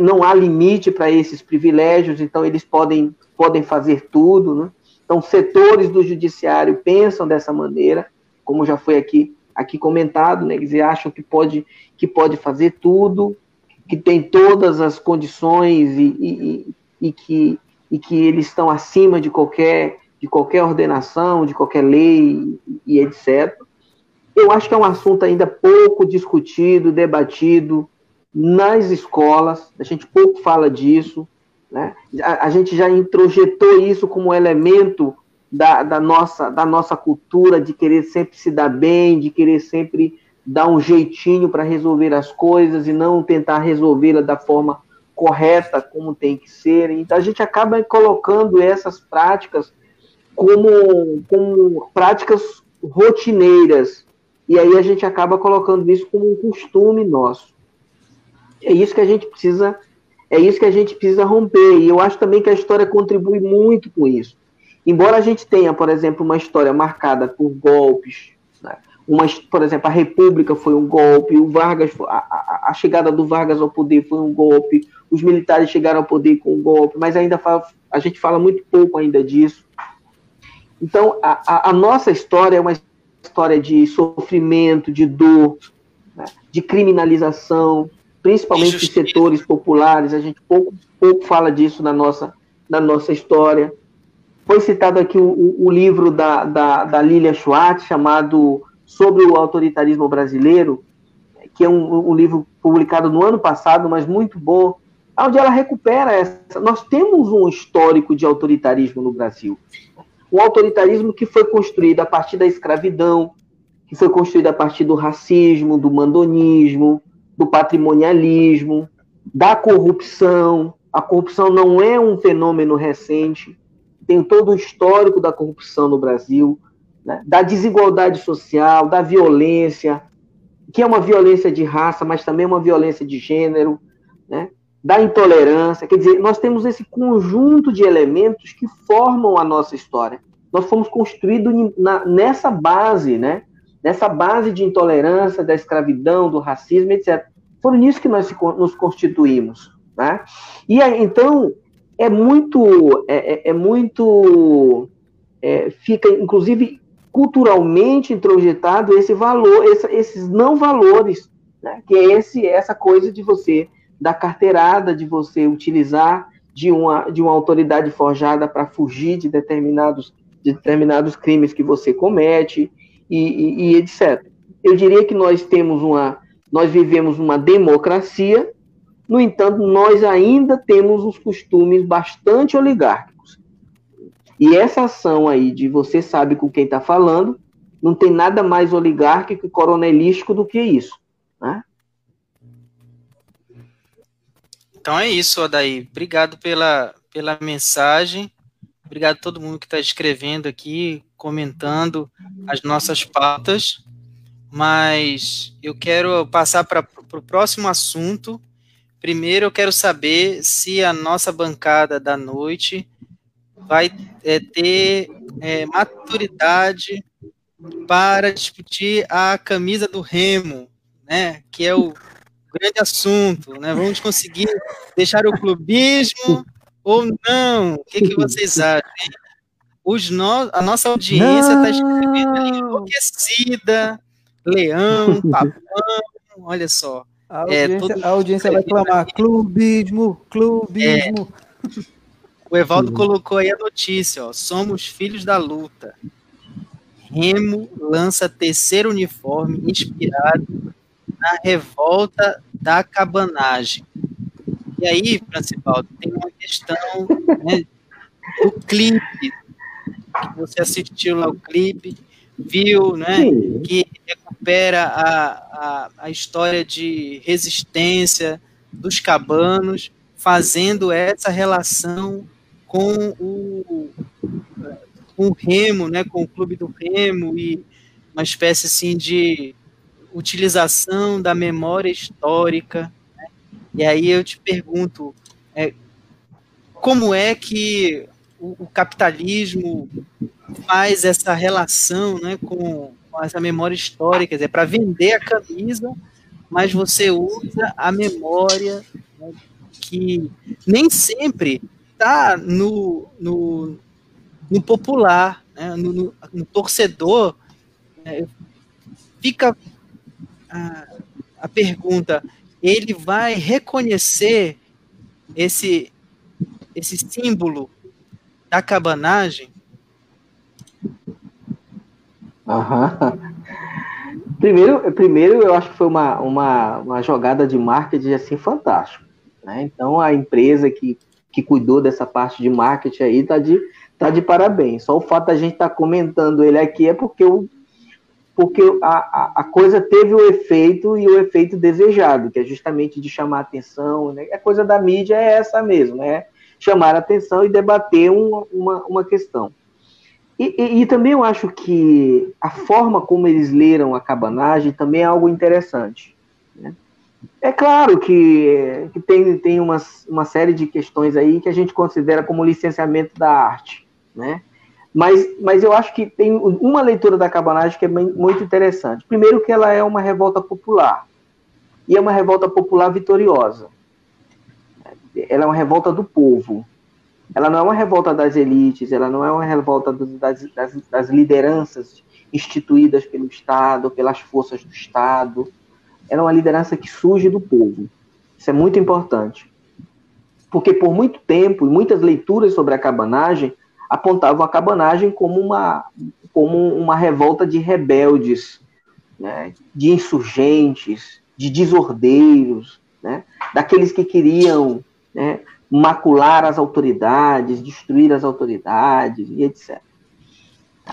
não há limite para esses privilégios, então eles podem, podem fazer tudo. Né? Então, setores do judiciário pensam dessa maneira, como já foi aqui, aqui comentado, né? eles acham que pode, que pode fazer tudo, que tem todas as condições e, e, e, que, e que eles estão acima de qualquer, de qualquer ordenação, de qualquer lei e etc. Eu acho que é um assunto ainda pouco discutido, debatido, nas escolas, a gente pouco fala disso, né? a, a gente já introjetou isso como elemento da, da, nossa, da nossa cultura de querer sempre se dar bem, de querer sempre dar um jeitinho para resolver as coisas e não tentar resolvê-la da forma correta como tem que ser. Então a gente acaba colocando essas práticas como, como práticas rotineiras. E aí a gente acaba colocando isso como um costume nosso. É isso que a gente precisa, é isso que a gente precisa romper. E eu acho também que a história contribui muito com isso. Embora a gente tenha, por exemplo, uma história marcada por golpes, né? uma, por exemplo, a República foi um golpe, o Vargas, a, a, a, chegada do Vargas ao poder foi um golpe, os militares chegaram ao poder com um golpe, mas ainda fala, a gente fala muito pouco ainda disso. Então, a, a nossa história é uma história de sofrimento, de dor, né? de criminalização, principalmente de setores populares, a gente pouco, pouco fala disso na nossa, na nossa história. Foi citado aqui o, o livro da, da, da Lilia Schwartz, chamado Sobre o Autoritarismo Brasileiro, que é um, um livro publicado no ano passado, mas muito bom, onde ela recupera essa. Nós temos um histórico de autoritarismo no Brasil. Um autoritarismo que foi construído a partir da escravidão, que foi construído a partir do racismo, do mandonismo, do patrimonialismo, da corrupção. A corrupção não é um fenômeno recente, tem todo o histórico da corrupção no Brasil, né? da desigualdade social, da violência, que é uma violência de raça, mas também uma violência de gênero, né? da intolerância. Quer dizer, nós temos esse conjunto de elementos que formam a nossa história. Nós fomos construídos nessa base, né? Nessa base de intolerância, da escravidão, do racismo, etc. Foram nisso que nós nos constituímos. Né? E então é muito, é, é, é muito, é, fica inclusive culturalmente introjetado esse valor, esse, esses não valores, né? que é esse, essa coisa de você da carteirada, de você utilizar de uma, de uma autoridade forjada para fugir de determinados, de determinados crimes que você comete, e, e, etc. Eu diria que nós temos uma, nós vivemos uma democracia, no entanto, nós ainda temos os costumes bastante oligárquicos. E essa ação aí de você sabe com quem está falando, não tem nada mais oligárquico e coronelístico do que isso. Né? Então é isso, Odaí. Obrigado pela, pela mensagem. Obrigado a todo mundo que está escrevendo aqui, comentando as nossas pautas. Mas eu quero passar para o próximo assunto. Primeiro, eu quero saber se a nossa bancada da noite vai é, ter é, maturidade para discutir a camisa do Remo, né? Que é o grande assunto, né? Vamos conseguir deixar o clubismo ou não? O que, que vocês (laughs) acham? Os no... A nossa audiência está escrevendo enlouquecida, leão, (laughs) papão, olha só. A é, audiência, é, a audiência vai clamar clubismo, clubismo. É. O Evaldo colocou aí a notícia, ó, somos filhos da luta. Remo lança terceiro uniforme inspirado na revolta da cabanagem. E aí, Francibaldo, tem uma questão né, do clipe, que você assistiu lá o clipe, viu, né, que recupera a, a, a história de resistência dos cabanos, fazendo essa relação com o, com o Remo, né, com o clube do Remo e uma espécie assim de utilização da memória histórica. Né? E aí eu te pergunto, é, como é que o, o, capitalismo faz essa relação né, com, com essa memória histórica? É para vender a camisa, mas você usa a memória né, que nem sempre está no, no, no popular, né, no, no, no, torcedor, é, fica a, a pergunta: ele vai reconhecer esse, esse símbolo da cabanagem? Primeiro, primeiro, eu acho que foi uma, uma, uma jogada de marketing assim fantástica. Né? Então, a empresa que, que cuidou dessa parte de marketing aí está de, tá de parabéns. Só o fato da gente estar tá comentando ele aqui é porque, o, porque a, a, a, coisa teve o efeito e o efeito desejado, que é justamente de chamar atenção. Né? A coisa da mídia é essa mesmo, né? chamar atenção e debater uma, uma, uma questão. E, e, e, também eu acho que a forma como eles leram a cabanagem também é algo interessante. Né? É claro que, que tem, tem uma, uma série de questões aí que a gente considera como licenciamento da arte né? Mas, mas eu acho que tem uma leitura da cabanagem que é muito interessante. Primeiro que ela é uma revolta popular. E é uma revolta popular vitoriosa. Ela é uma revolta do povo. Ela não é uma revolta das elites, ela não é uma revolta das, das, das lideranças instituídas pelo Estado, pelas forças do Estado. Ela é uma liderança que surge do povo. Isso é muito importante. Porque por muito tempo, e muitas leituras sobre a cabanagem, apontavam a cabanagem como uma, como uma revolta de rebeldes, né, de insurgentes, de desordeiros, né, daqueles que queriam né, macular as autoridades, destruir as autoridades e etc.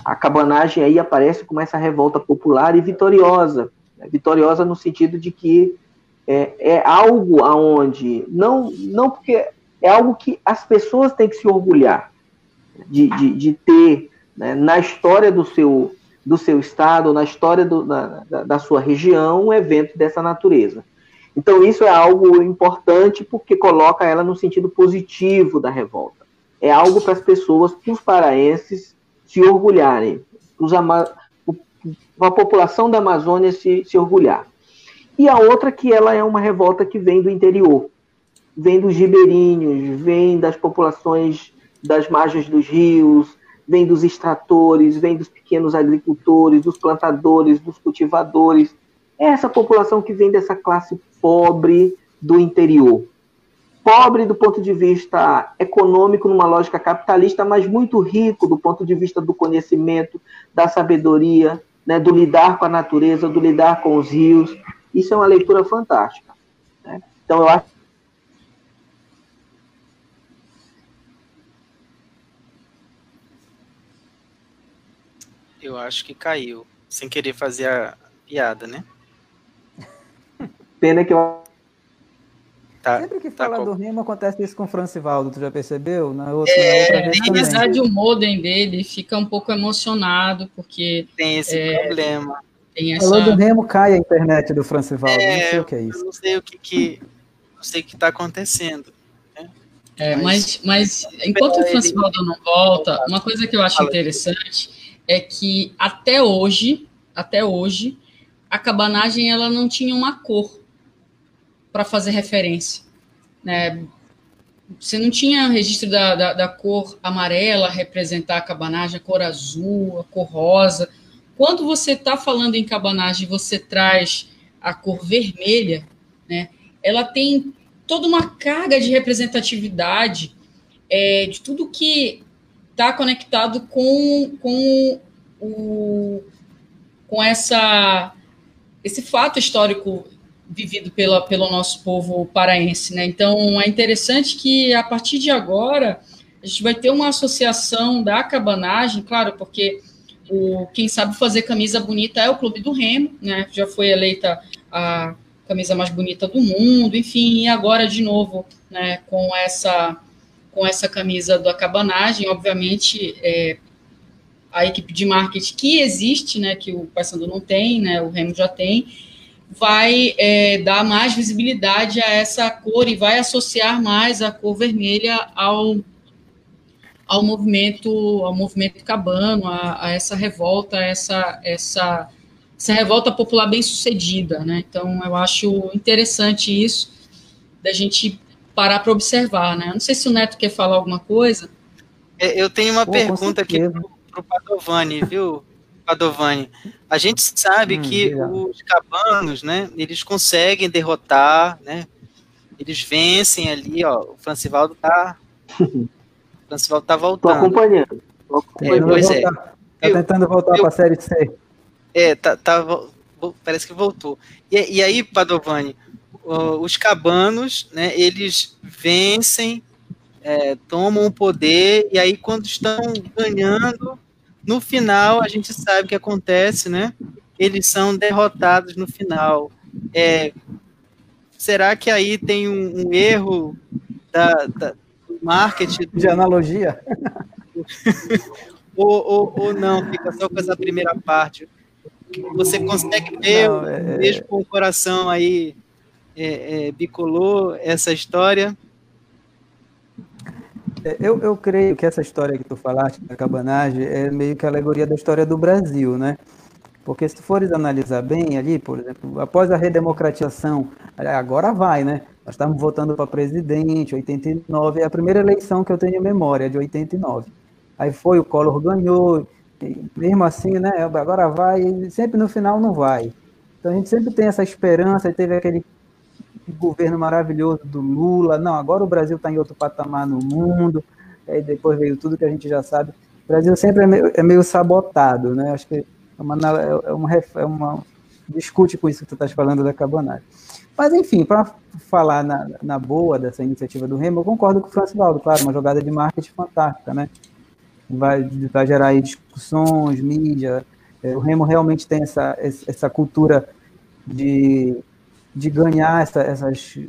A cabanagem aí aparece como essa revolta popular e vitoriosa, né, vitoriosa no sentido de que é, é algo aonde não não porque é algo que as pessoas têm que se orgulhar, de, de, de ter né, na história do seu, do seu estado, na história do, da, da sua região, um evento dessa natureza. Então, isso é algo importante porque coloca ela no sentido positivo da revolta. É algo para as pessoas, para os paraenses, se orgulharem, ama a população da Amazônia se, se orgulhar. E a outra que ela é uma revolta que vem do interior, vem dos ribeirinhos, vem das populações das margens dos rios, vem dos extratores, vem dos pequenos agricultores, dos plantadores, dos cultivadores. É essa população que vem dessa classe pobre do interior. Pobre do ponto de vista econômico, numa lógica capitalista, mas muito rico do ponto de vista do conhecimento, da sabedoria, né, do lidar com a natureza, do lidar com os rios. Isso é uma leitura fantástica. Né? Então, eu acho Eu acho que caiu. Sem querer fazer a piada, né? Pena que eu. Tá, Sempre que tá fala do Remo, acontece isso com o Francivaldo, tu já percebeu? Na outra, é, na, na verdade, o modem dele fica um pouco emocionado, porque. Tem esse é, problema. Tem essa... Falou do Remo, cai a internet do Francivaldo. É, não sei o que é isso. não sei o que, que não sei o que está acontecendo. Né? É, mas, mas enquanto o Francivaldo não volta, uma coisa que eu acho interessante é que até hoje, até hoje, a cabanagem ela não tinha uma cor para fazer referência. Né? Você não tinha registro da, da, da, cor amarela representar a cabanagem, a cor azul, a cor rosa. Quando você está falando em cabanagem, você traz a cor vermelha, né? Ela tem toda uma carga de representatividade é, de tudo que está conectado com, com, o, com essa, esse fato histórico vivido pela, pelo nosso povo paraense. Né? Então, é interessante que, a partir de agora, a gente vai ter uma associação da cabanagem, claro, porque o, quem sabe fazer camisa bonita é o Clube do Remo, né? já foi eleita a camisa mais bonita do mundo, enfim, e agora de novo, né, com essa com essa camisa da cabanagem, obviamente, é, a equipe de marketing que existe, né, que o Paysandu não tem, né, o Remo já tem, vai é, dar mais visibilidade a essa cor e vai associar mais a cor vermelha ao, ao movimento ao movimento cabano, a, a essa revolta, a essa, essa, essa revolta popular bem sucedida. Né? Então, eu acho interessante isso, da gente parar para observar. Né? Não sei se o Neto quer falar alguma coisa. É, eu tenho uma Pô, pergunta aqui para o Padovani, viu, Padovani? A gente sabe hum, que os cabanos, né, eles conseguem derrotar, né, eles vencem ali, ó, o Francivaldo tá, (laughs) o Francivaldo tá voltando. Tô acompanhando. Tô acompanhando. É, pois é. Tá tentando voltar para a Série C. É, tá, tá, parece que voltou. E, e aí, Padovani, os cabanos, né, eles vencem, é, tomam o poder, e aí quando estão ganhando, no final, a gente sabe o que acontece, né? Eles são derrotados no final. É, será que aí tem um, um erro da, da, do marketing? De analogia? ou, ou, ou, não, fica só com essa primeira parte. Você consegue ver, não, é... mesmo com o coração aí é, é, bicolor, essa história? É, eu, eu creio que essa história que tu falaste da cabanagem é meio que a alegoria da história do Brasil, né? Porque se tu fores analisar bem ali, por exemplo, após a redemocratização, agora vai, né? Nós estávamos votando para presidente, 89, é a primeira eleição que eu tenho memória, de 89. Aí foi, o Collor ganhou, mesmo assim, né? Agora vai, sempre no final não vai. Então a gente sempre tem essa esperança, teve aquele governo maravilhoso do Lula, não, agora o Brasil está em outro patamar no mundo, aí depois veio tudo que a gente já sabe. O Brasil sempre é meio, é meio sabotado, né? Acho que é uma, é uma, é uma discute com isso que tu estás falando da Cabanagem. Mas, enfim, para falar na, na, boa dessa iniciativa do Remo, eu concordo com o Francivaldo, claro, uma jogada de marketing fantástica, né? Vai, vai gerar discussões, mídia. É, o Remo realmente tem essa, essa cultura de de ganhar essa, essas,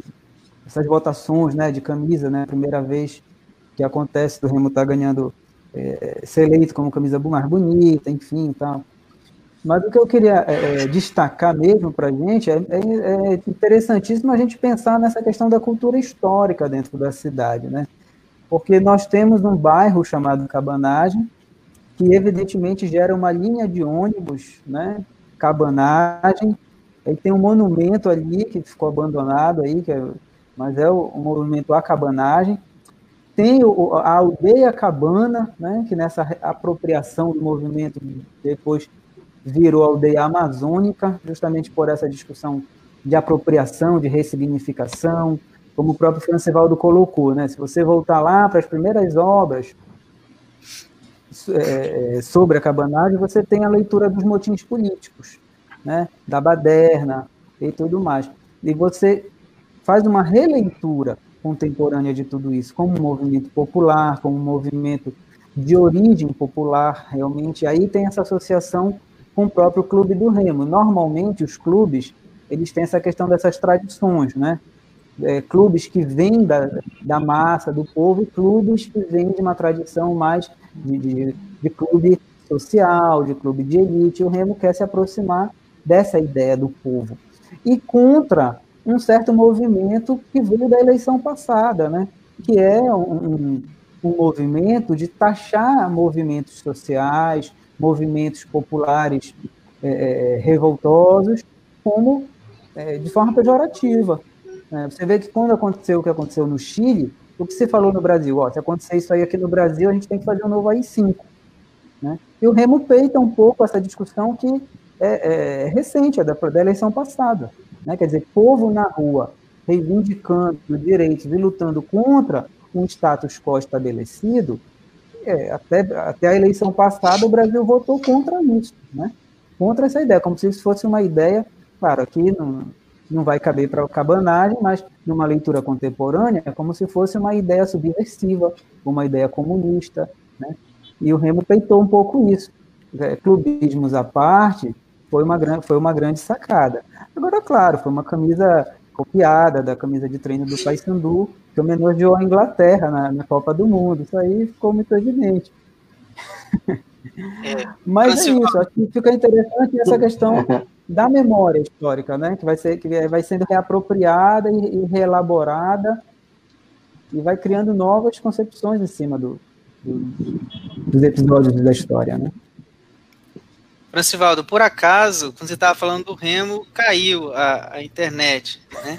essas votações né, de camisa, né? Primeira vez que acontece do Remo estar tá ganhando, é, ser eleito como camisa mais bonita, enfim, tal. Mas o que eu queria é, é destacar mesmo para a gente é, é, é, interessantíssimo a gente pensar nessa questão da cultura histórica dentro da cidade, né? Porque nós temos um bairro chamado Cabanagem, que evidentemente gera uma linha de ônibus, né? Cabanagem, Aí tem um monumento ali que ficou abandonado aí, que é, mas é o, o movimento A Cabanagem. Tem o, a aldeia Cabana, né, que nessa apropriação do movimento depois virou aldeia amazônica, justamente por essa discussão de apropriação, de ressignificação, como o próprio Francevaldo colocou, né? Se você voltar lá para as primeiras obras é, é, sobre a cabanagem, você tem a leitura dos motins políticos né, da baderna e tudo mais. E você faz uma releitura contemporânea de tudo isso, como um movimento popular, como um movimento de origem popular, realmente. Aí tem essa associação com o próprio Clube do Remo. Normalmente, os clubes, eles têm essa questão dessas tradições, né? é, clubes que vêm da, da massa, do povo, clubes que vêm de uma tradição mais de, de, de clube social, de clube de elite. O Remo quer se aproximar dessa ideia do povo. E contra um certo movimento que veio da eleição passada, né? que é um, um movimento de taxar movimentos sociais, movimentos populares é, é revoltosos, como é, de forma pejorativa. É, você vê que quando aconteceu o que aconteceu no Chile, o que você falou no Brasil? Ó, se acontecer isso aí aqui no Brasil, a gente tem que fazer um novo AI-5. Né? E o Remo peita um pouco essa discussão que é, é recente, é da, da eleição passada. Né? Quer dizer, povo na rua reivindicando direitos e lutando contra um status quo estabelecido, é, até, até a eleição passada o Brasil votou contra isso, né? contra essa ideia, como se isso fosse uma ideia, claro, aqui não, não vai caber para a cabanagem, mas numa leitura contemporânea, é como se fosse uma ideia subversiva, uma ideia comunista, né? E o Remo peitou um pouco isso. É, clubismos à parte, foi uma, foi uma grande sacada. Agora, claro, foi uma camisa copiada da camisa de treino do Paysandu, que homenageou a Inglaterra na, na, Copa do Mundo. Isso aí ficou muito evidente. É, (laughs) Mas é isso, acho que fica interessante essa questão (laughs) da memória histórica, né? Que vai, ser, que vai sendo reapropriada e, e reelaborada e vai criando novas concepções em cima do, do, dos episódios da história, né? Francivaldo, por acaso, quando você estava falando do Remo, caiu a, a internet, né?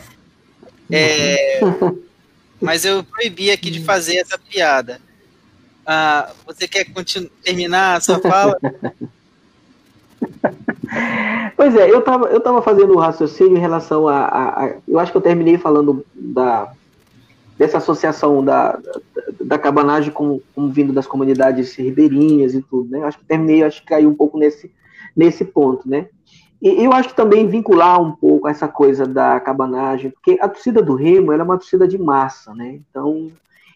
É, (laughs) mas eu proibi aqui de fazer essa piada. Ah, você quer terminar a sua fala? (laughs) Pois é, eu estava eu tava fazendo um raciocínio em relação a, a, a, Eu acho que eu terminei falando da, dessa associação da, da, da cabanagem com, vindo das comunidades ribeirinhas e tudo, né? Eu acho que terminei, acho que caiu um pouco nesse, nesse ponto, né? E eu acho que também vincular um pouco essa coisa da cabanagem, porque a torcida do Remo é uma torcida de massa, né? Então,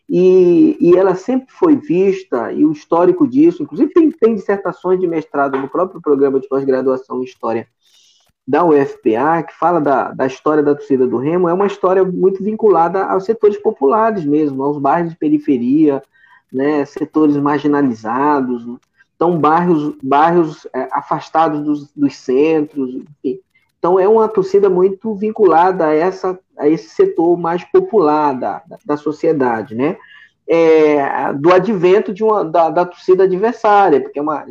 e, e ela sempre foi vista, e o histórico disso, inclusive tem, tem dissertações de mestrado no próprio programa de pós-graduação em História da UFPA, que fala da, da história da torcida do Remo, é uma história muito vinculada aos setores populares mesmo, aos bairros de periferia, né, setores marginalizados, né? então bairros, bairros é, afastados dos, dos centros, enfim. Então é uma torcida muito vinculada a, essa, a esse setor mais popular da, da, da sociedade, né? É, do advento de uma, da, da torcida adversária, porque é uma,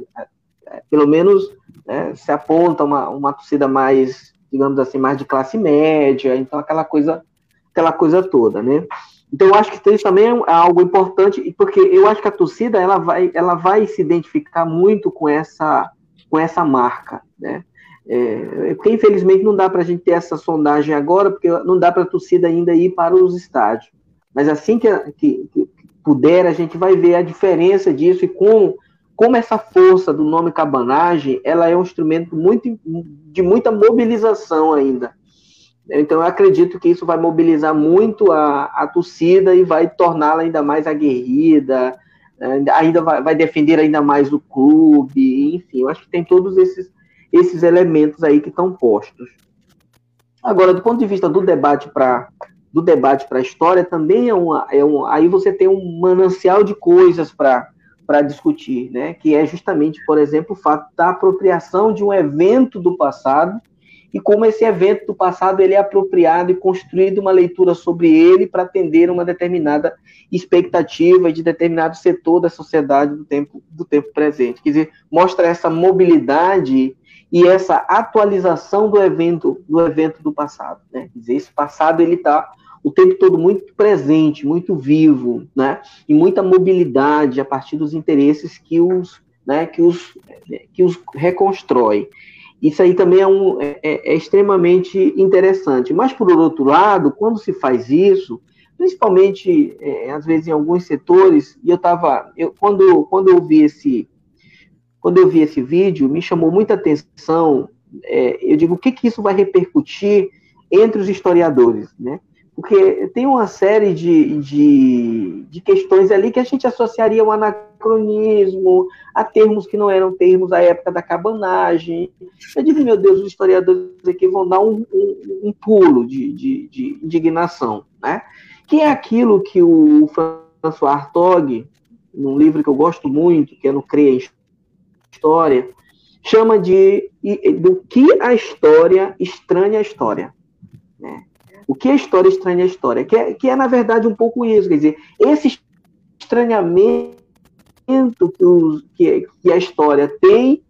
é, pelo menos né, se aponta uma, uma torcida mais, digamos assim, mais de classe média, então aquela coisa, aquela coisa toda, né? Então eu acho que isso também é algo importante, porque eu acho que a torcida ela vai, ela vai se identificar muito com essa, com essa marca, né? É, porque infelizmente não dá para a gente ter essa sondagem agora, porque não dá para a torcida ainda ir para os estádios. Mas assim que, que, que, puder, a gente vai ver a diferença disso e como como essa força do nome cabanagem, ela é um instrumento muito, de muita mobilização ainda. Então eu acredito que isso vai mobilizar muito a, a torcida e vai torná-la ainda mais aguerrida, ainda vai, vai, defender ainda mais o clube, enfim, eu acho que tem todos esses, esses elementos aí que estão postos. Agora, do ponto de vista do debate para do debate para a história, também é uma, é um, aí você tem um manancial de coisas para para discutir, né? que é justamente, por exemplo, o fato da apropriação de um evento do passado e como esse evento do passado ele é apropriado e construído uma leitura sobre ele para atender uma determinada expectativa de determinado setor da sociedade do tempo, do tempo presente. Quer dizer, mostra essa mobilidade e essa atualização do evento do evento do passado. Né? Quer dizer, esse passado ele está o tempo todo muito presente, muito vivo, né? E muita mobilidade a partir dos interesses que os, né, que os, que os reconstrói. Isso aí também é, um, é, é, é extremamente interessante. Mas, por outro lado, quando se faz isso, principalmente, é, às vezes, em alguns setores, e eu estava, eu, quando, quando eu vi esse, quando eu vi esse vídeo, me chamou muita atenção, é, eu digo, o que, que isso vai repercutir entre os historiadores, né? porque tem uma série de, de, de questões ali que a gente associaria um anacronismo a termos que não eram termos da época da cabanagem. Eu digo, meu Deus, os historiadores aqui vão dar um, um, um pulo de, de, de, indignação, né? Que é aquilo que o François Hartog, num livro que eu gosto muito, que é no CREA História, chama de do que a história estranha a história. Né? O que a história estranha a história? Que é, que é, na verdade, um pouco isso. Quer dizer, esse estranhamento que, os, que, que a história tem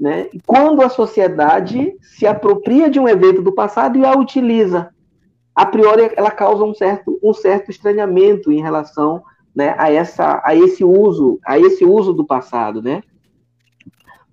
né, quando a sociedade se apropria de um evento do passado e a utiliza. A priori, ela causa um certo, um certo estranhamento em relação né, a, essa, a esse uso, a esse uso do passado, né?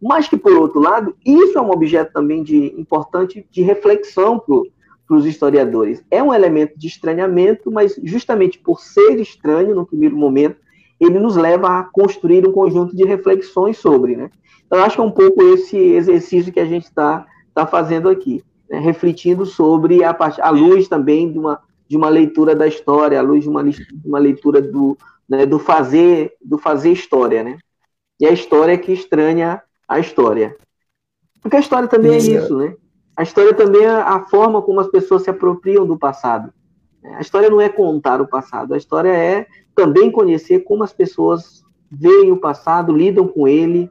Mas que, por outro lado, isso é um objeto também de importante de reflexão para os historiadores. É um elemento de estranhamento, mas justamente por ser estranho no primeiro momento, ele nos leva a construir um conjunto de reflexões sobre, né? Então, acho que é um pouco esse exercício que a gente está tá fazendo aqui, né? refletindo sobre a, a luz também de uma, de uma leitura da história, à luz de uma, de uma leitura do, né, do fazer do fazer história, né? E a história que estranha a história. Porque a história também é isso, né? A história também é a forma como as pessoas se apropriam do passado. A história não é contar o passado, a história é também conhecer como as pessoas veem o passado, lidam com ele,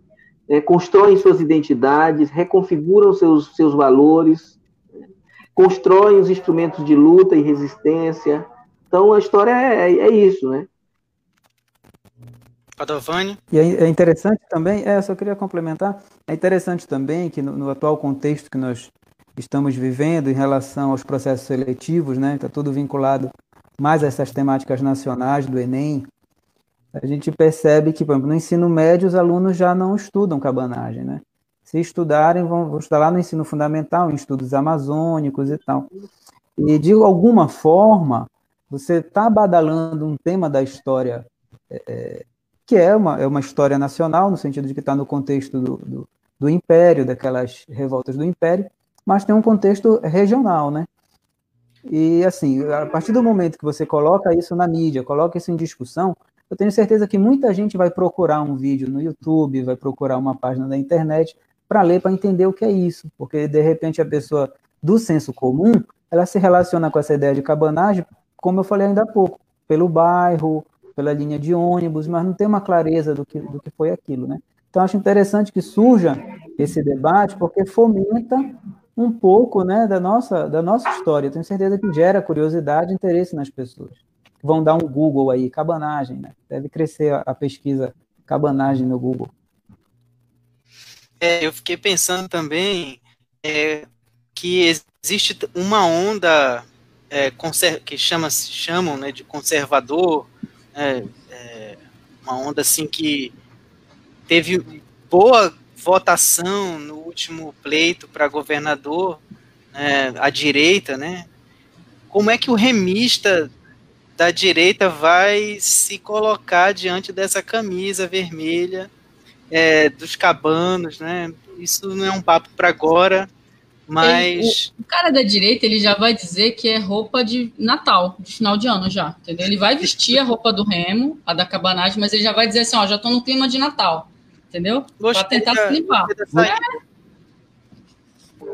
é, constroem suas identidades, reconfiguram seus, seus valores, constroem os instrumentos de luta e resistência. Então a história é, é isso, né? Padovani. E é, é interessante também, é, só queria complementar, é interessante também que no, no, atual contexto que nós estamos vivendo em relação aos processos seletivos, né, está tudo vinculado mais a essas temáticas nacionais do Enem, a gente percebe que, por exemplo, no ensino médio os alunos já não estudam cabanagem, né? Se estudarem, vão, vão estudar lá no ensino fundamental, em estudos amazônicos e tal. E, de alguma forma, você está badalando um tema da história é, que é uma, é uma história nacional, no sentido de que está no contexto do, do, do, Império, daquelas revoltas do Império, mas tem um contexto regional, né? E, assim, a partir do momento que você coloca isso na mídia, coloca isso em discussão, eu tenho certeza que muita gente vai procurar um vídeo no YouTube, vai procurar uma página da internet para ler, para entender o que é isso, porque, de repente, a pessoa do senso comum, ela se relaciona com essa ideia de cabanagem, como eu falei ainda há pouco, pelo bairro, pela linha de ônibus, mas não tem uma clareza do que, do que foi aquilo, né? Então, acho interessante que surja esse debate, porque fomenta um pouco né, da, nossa, da nossa história. tenho certeza que gera curiosidade e interesse nas pessoas. Vão dar um Google aí, cabanagem, né? Deve crescer a, a pesquisa cabanagem no Google. É, eu fiquei pensando também é, que existe uma onda é, que chama, chamam né, de conservador, é, é, uma onda assim que teve boa votação no último pleito para governador, né, à direita, né? Como é que o remista da direita vai se colocar diante dessa camisa vermelha é, dos cabanos, né? Isso não é um papo para agora, mas. o, o, cara da direita, ele já vai dizer que é roupa de Natal, de final de ano já, entendeu? Ele vai vestir a roupa do Remo, a da cabanagem, mas ele já vai dizer assim: ó, já tô no clima de Natal, entendeu? Pra tentar se limpar.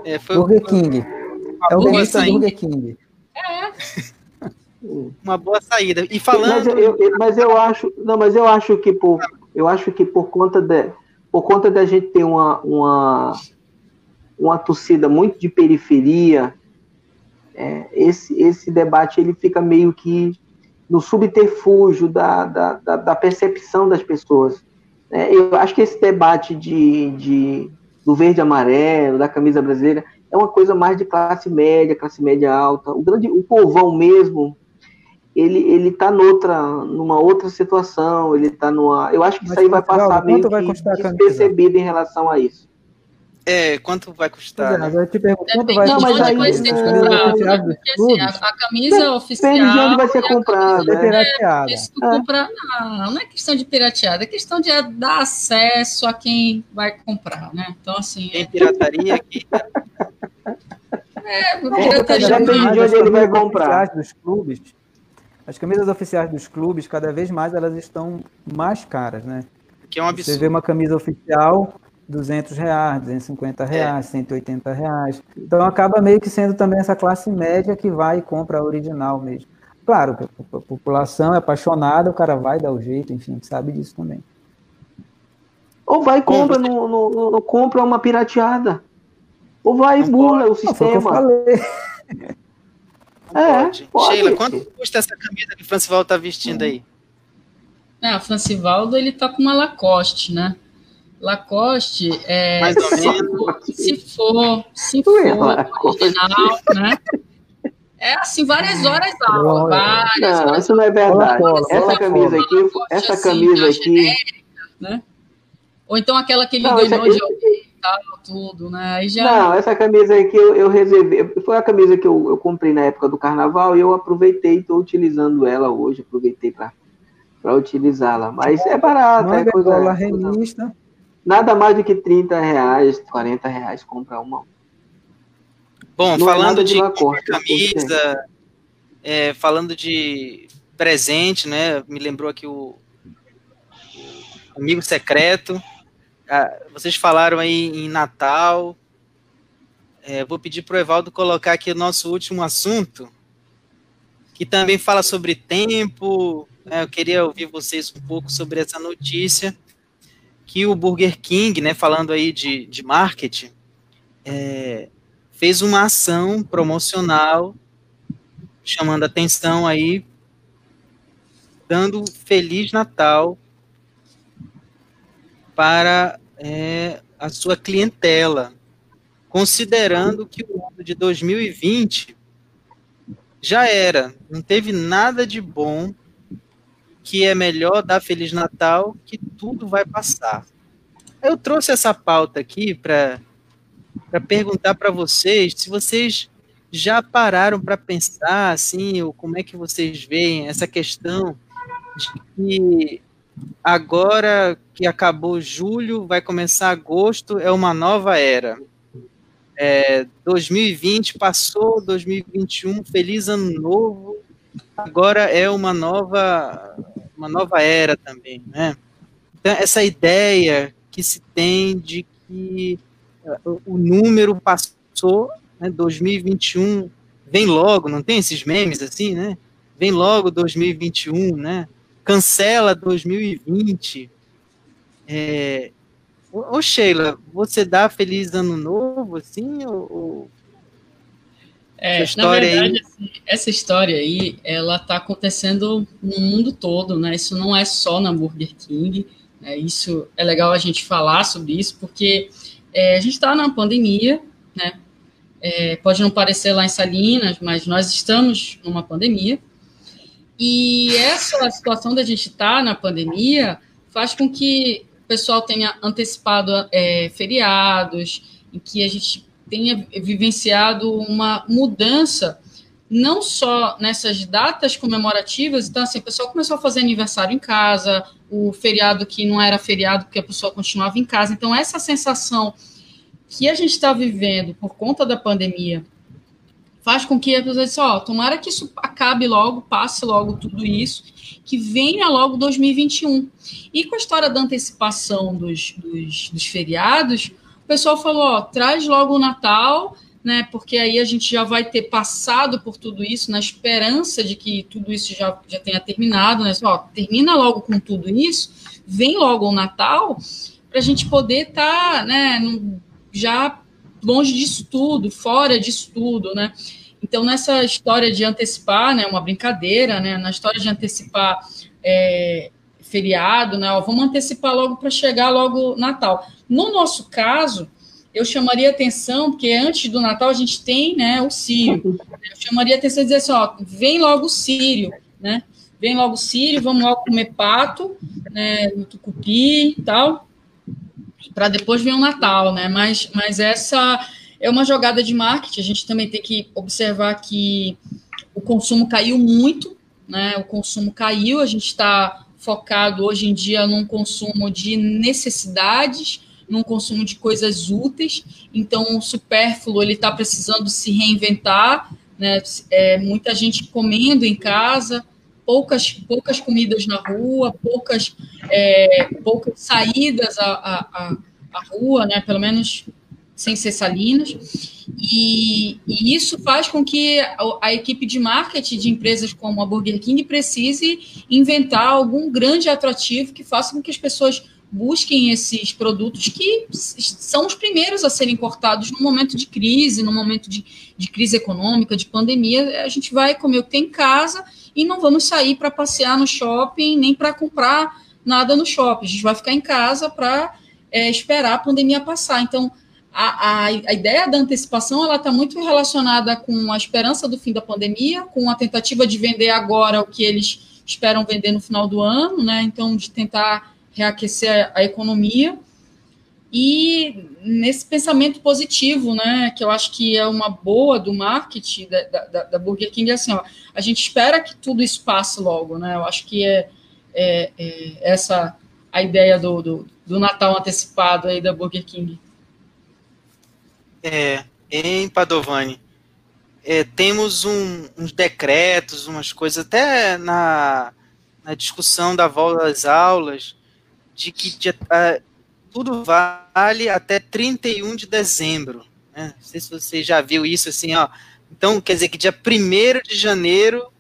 É. Foi Burger King. É o Burger King. É. (laughs) Uma boa saída. E falando. Mas eu, eu, mas eu acho. Não, mas eu acho que por. Eu acho que por conta de. Por conta da gente ter uma, uma uma torcida muito de periferia, é, esse, esse debate ele fica meio que no subterfúgio da, da, da, da percepção das pessoas. É, eu acho que esse debate de, de, do verde amarelo, da camisa brasileira, é uma coisa mais de classe média, classe média alta. O grande, o povão mesmo, ele ele está noutra, numa outra situação. Ele está numa. Eu acho que Mas, isso aí vai passar meio que despercebido em relação a isso. É, quanto vai custar? É, né? Eu te pergunto, quanto vai custar? Não, mas aí, é, porque, assim, a, a, camisa oficial. Depende de onde vai ser comprada. É, pirateada. É, comprar, não, não é questão de pirateada, é questão de dar acesso a quem vai comprar, né? Então, assim. Tem pirataria aqui. É, depende de onde ele vai comprar. Dos clubes, as camisas oficiais dos clubes, cada vez mais, elas estão mais caras, né? Que é um absurdo. Você vê uma camisa oficial, 200 reais, 250 reais, é. 180 reais. Então acaba meio que sendo também essa classe média que vai e compra a original mesmo. Claro, a população é apaixonada, o cara vai dar o jeito, enfim, sabe disso também. Ou vai e compra, no, no, no, compra uma pirateada. Ou vai e bula o sistema. Não, falei. (laughs) É, pode. Pode. Sheila, quanto custa essa camisa que o Francivaldo tá vestindo aí? É, o Francivaldo, ele tá com uma Lacoste, né? Lacoste, é, Mais ou menos. se for, se for original, né? É assim, várias horas aula, várias Não, horas. isso não é verdade. Essa camisa aqui, essa assim, camisa aqui... né? Ou então aquela que ele não, ganhou de alguém tal, tudo, né? Aí já... Não, essa camisa aqui eu, eu reservei. Foi a camisa que eu, eu comprei na época do carnaval e eu aproveitei, estou utilizando ela hoje, aproveitei para utilizá-la. Mas é barata, é coisa. Coisa, revista. Nada mais do que 30 reais, 40 reais comprar uma. Bom, não é falando é de, de camisa, é, falando de presente, né? Me lembrou aqui o, o amigo secreto. Ah, vocês falaram aí em Natal. É, vou pedir para o Evaldo colocar aqui o nosso último assunto, que também fala sobre tempo. Né? Eu queria ouvir vocês um pouco sobre essa notícia que o Burger King, né, falando aí de, de marketing, é, fez uma ação promocional chamando atenção aí, dando Feliz Natal para é, a sua clientela, considerando que o ano de 2020 já era, não teve nada de bom que é melhor dar Feliz Natal, que tudo vai passar. Eu trouxe essa pauta aqui para perguntar para vocês se vocês já pararam para pensar assim, ou como é que vocês veem essa questão de que agora que acabou julho, vai começar agosto, é uma nova era. É, 2020 passou, 2021, feliz ano novo, agora é uma nova uma nova era também, né? Então, essa ideia que se tem de que uh, o número passou, né, 2021 vem logo, não tem esses memes assim, né? Vem logo 2021, né? Cancela 2020. É, ô, Sheila, você dá feliz ano novo, assim, ou, é, na verdade, assim, essa história aí, ela está acontecendo no mundo todo, né? Isso não é só na Burger King. Né? Isso é legal a gente falar sobre isso, porque é, a gente está na pandemia, né? É, pode não parecer lá em Salinas, mas nós estamos numa pandemia. E essa situação da gente estar tá na pandemia faz com que o pessoal tenha antecipado é, feriados, em que a gente tenha vivenciado uma mudança, não só nessas datas comemorativas, então, assim, o pessoal começou a fazer aniversário em casa, o feriado que não era feriado porque a pessoa continuava em casa. Então, essa sensação que a gente está vivendo por conta da pandemia faz com que as pessoas dizem, ó, oh, tomara que isso acabe logo, passe logo tudo isso, que venha logo 2021. E com a história da antecipação dos, dos, dos feriados, pessoal falou, ó, traz logo o Natal, né? Porque aí a gente já vai ter passado por tudo isso, na esperança de que tudo isso já, já tenha terminado, né? Ó, termina logo com tudo isso, vem logo o Natal, para a gente poder estar, tá, né, já longe disso tudo, fora disso tudo, né? Então, nessa história de antecipar, né, uma brincadeira, né, na história de antecipar é, feriado, né, ó, vamos antecipar logo para chegar logo Natal. No nosso caso, eu chamaria atenção, porque antes do Natal a gente tem né, o Sírio. Eu chamaria atenção e dizer assim: ó, vem logo o Sírio, né? Vem logo o Sírio, vamos logo comer pato, né, tucupi e tal, para depois vir o Natal, né? Mas, mas essa é uma jogada de marketing. A gente também tem que observar que o consumo caiu muito, né? O consumo caiu, a gente está focado hoje em dia num consumo de necessidades num consumo de coisas úteis, então o supérfluo ele está precisando se reinventar, né? É, muita gente comendo em casa, poucas, poucas comidas na rua, poucas, é, poucas saídas à, à, à rua, né? Pelo menos sem ser salinas, e, e, isso faz com que a, a, equipe de marketing de empresas como a Burger King precise inventar algum grande atrativo que faça com que as pessoas busquem esses produtos que são os primeiros a serem cortados no momento de crise, no momento de, de crise econômica, de pandemia, a gente vai comer o que tem em casa e não vamos sair para passear no shopping, nem para comprar nada no shopping, a gente vai ficar em casa para é, esperar a pandemia passar. Então, a, a, a, ideia da antecipação ela está muito relacionada com a esperança do fim da pandemia, com a tentativa de vender agora o que eles esperam vender no final do ano, né? Então, de tentar reaquecer a, a economia. E nesse pensamento positivo, né, que eu acho que é uma boa do marketing da, da, da Burger King, é assim, ó, a gente espera que tudo isso passe logo, né? Eu acho que é, é, é essa a ideia do, do, do Natal antecipado aí da Burger King. É, em Padovani, é, temos um, uns decretos, umas coisas, até na, na discussão da volta às aulas, de que de, uh, tudo vale até 31 de dezembro. Né? Não sei se você já viu isso assim, ó. Então, quer dizer que dia 1 de janeiro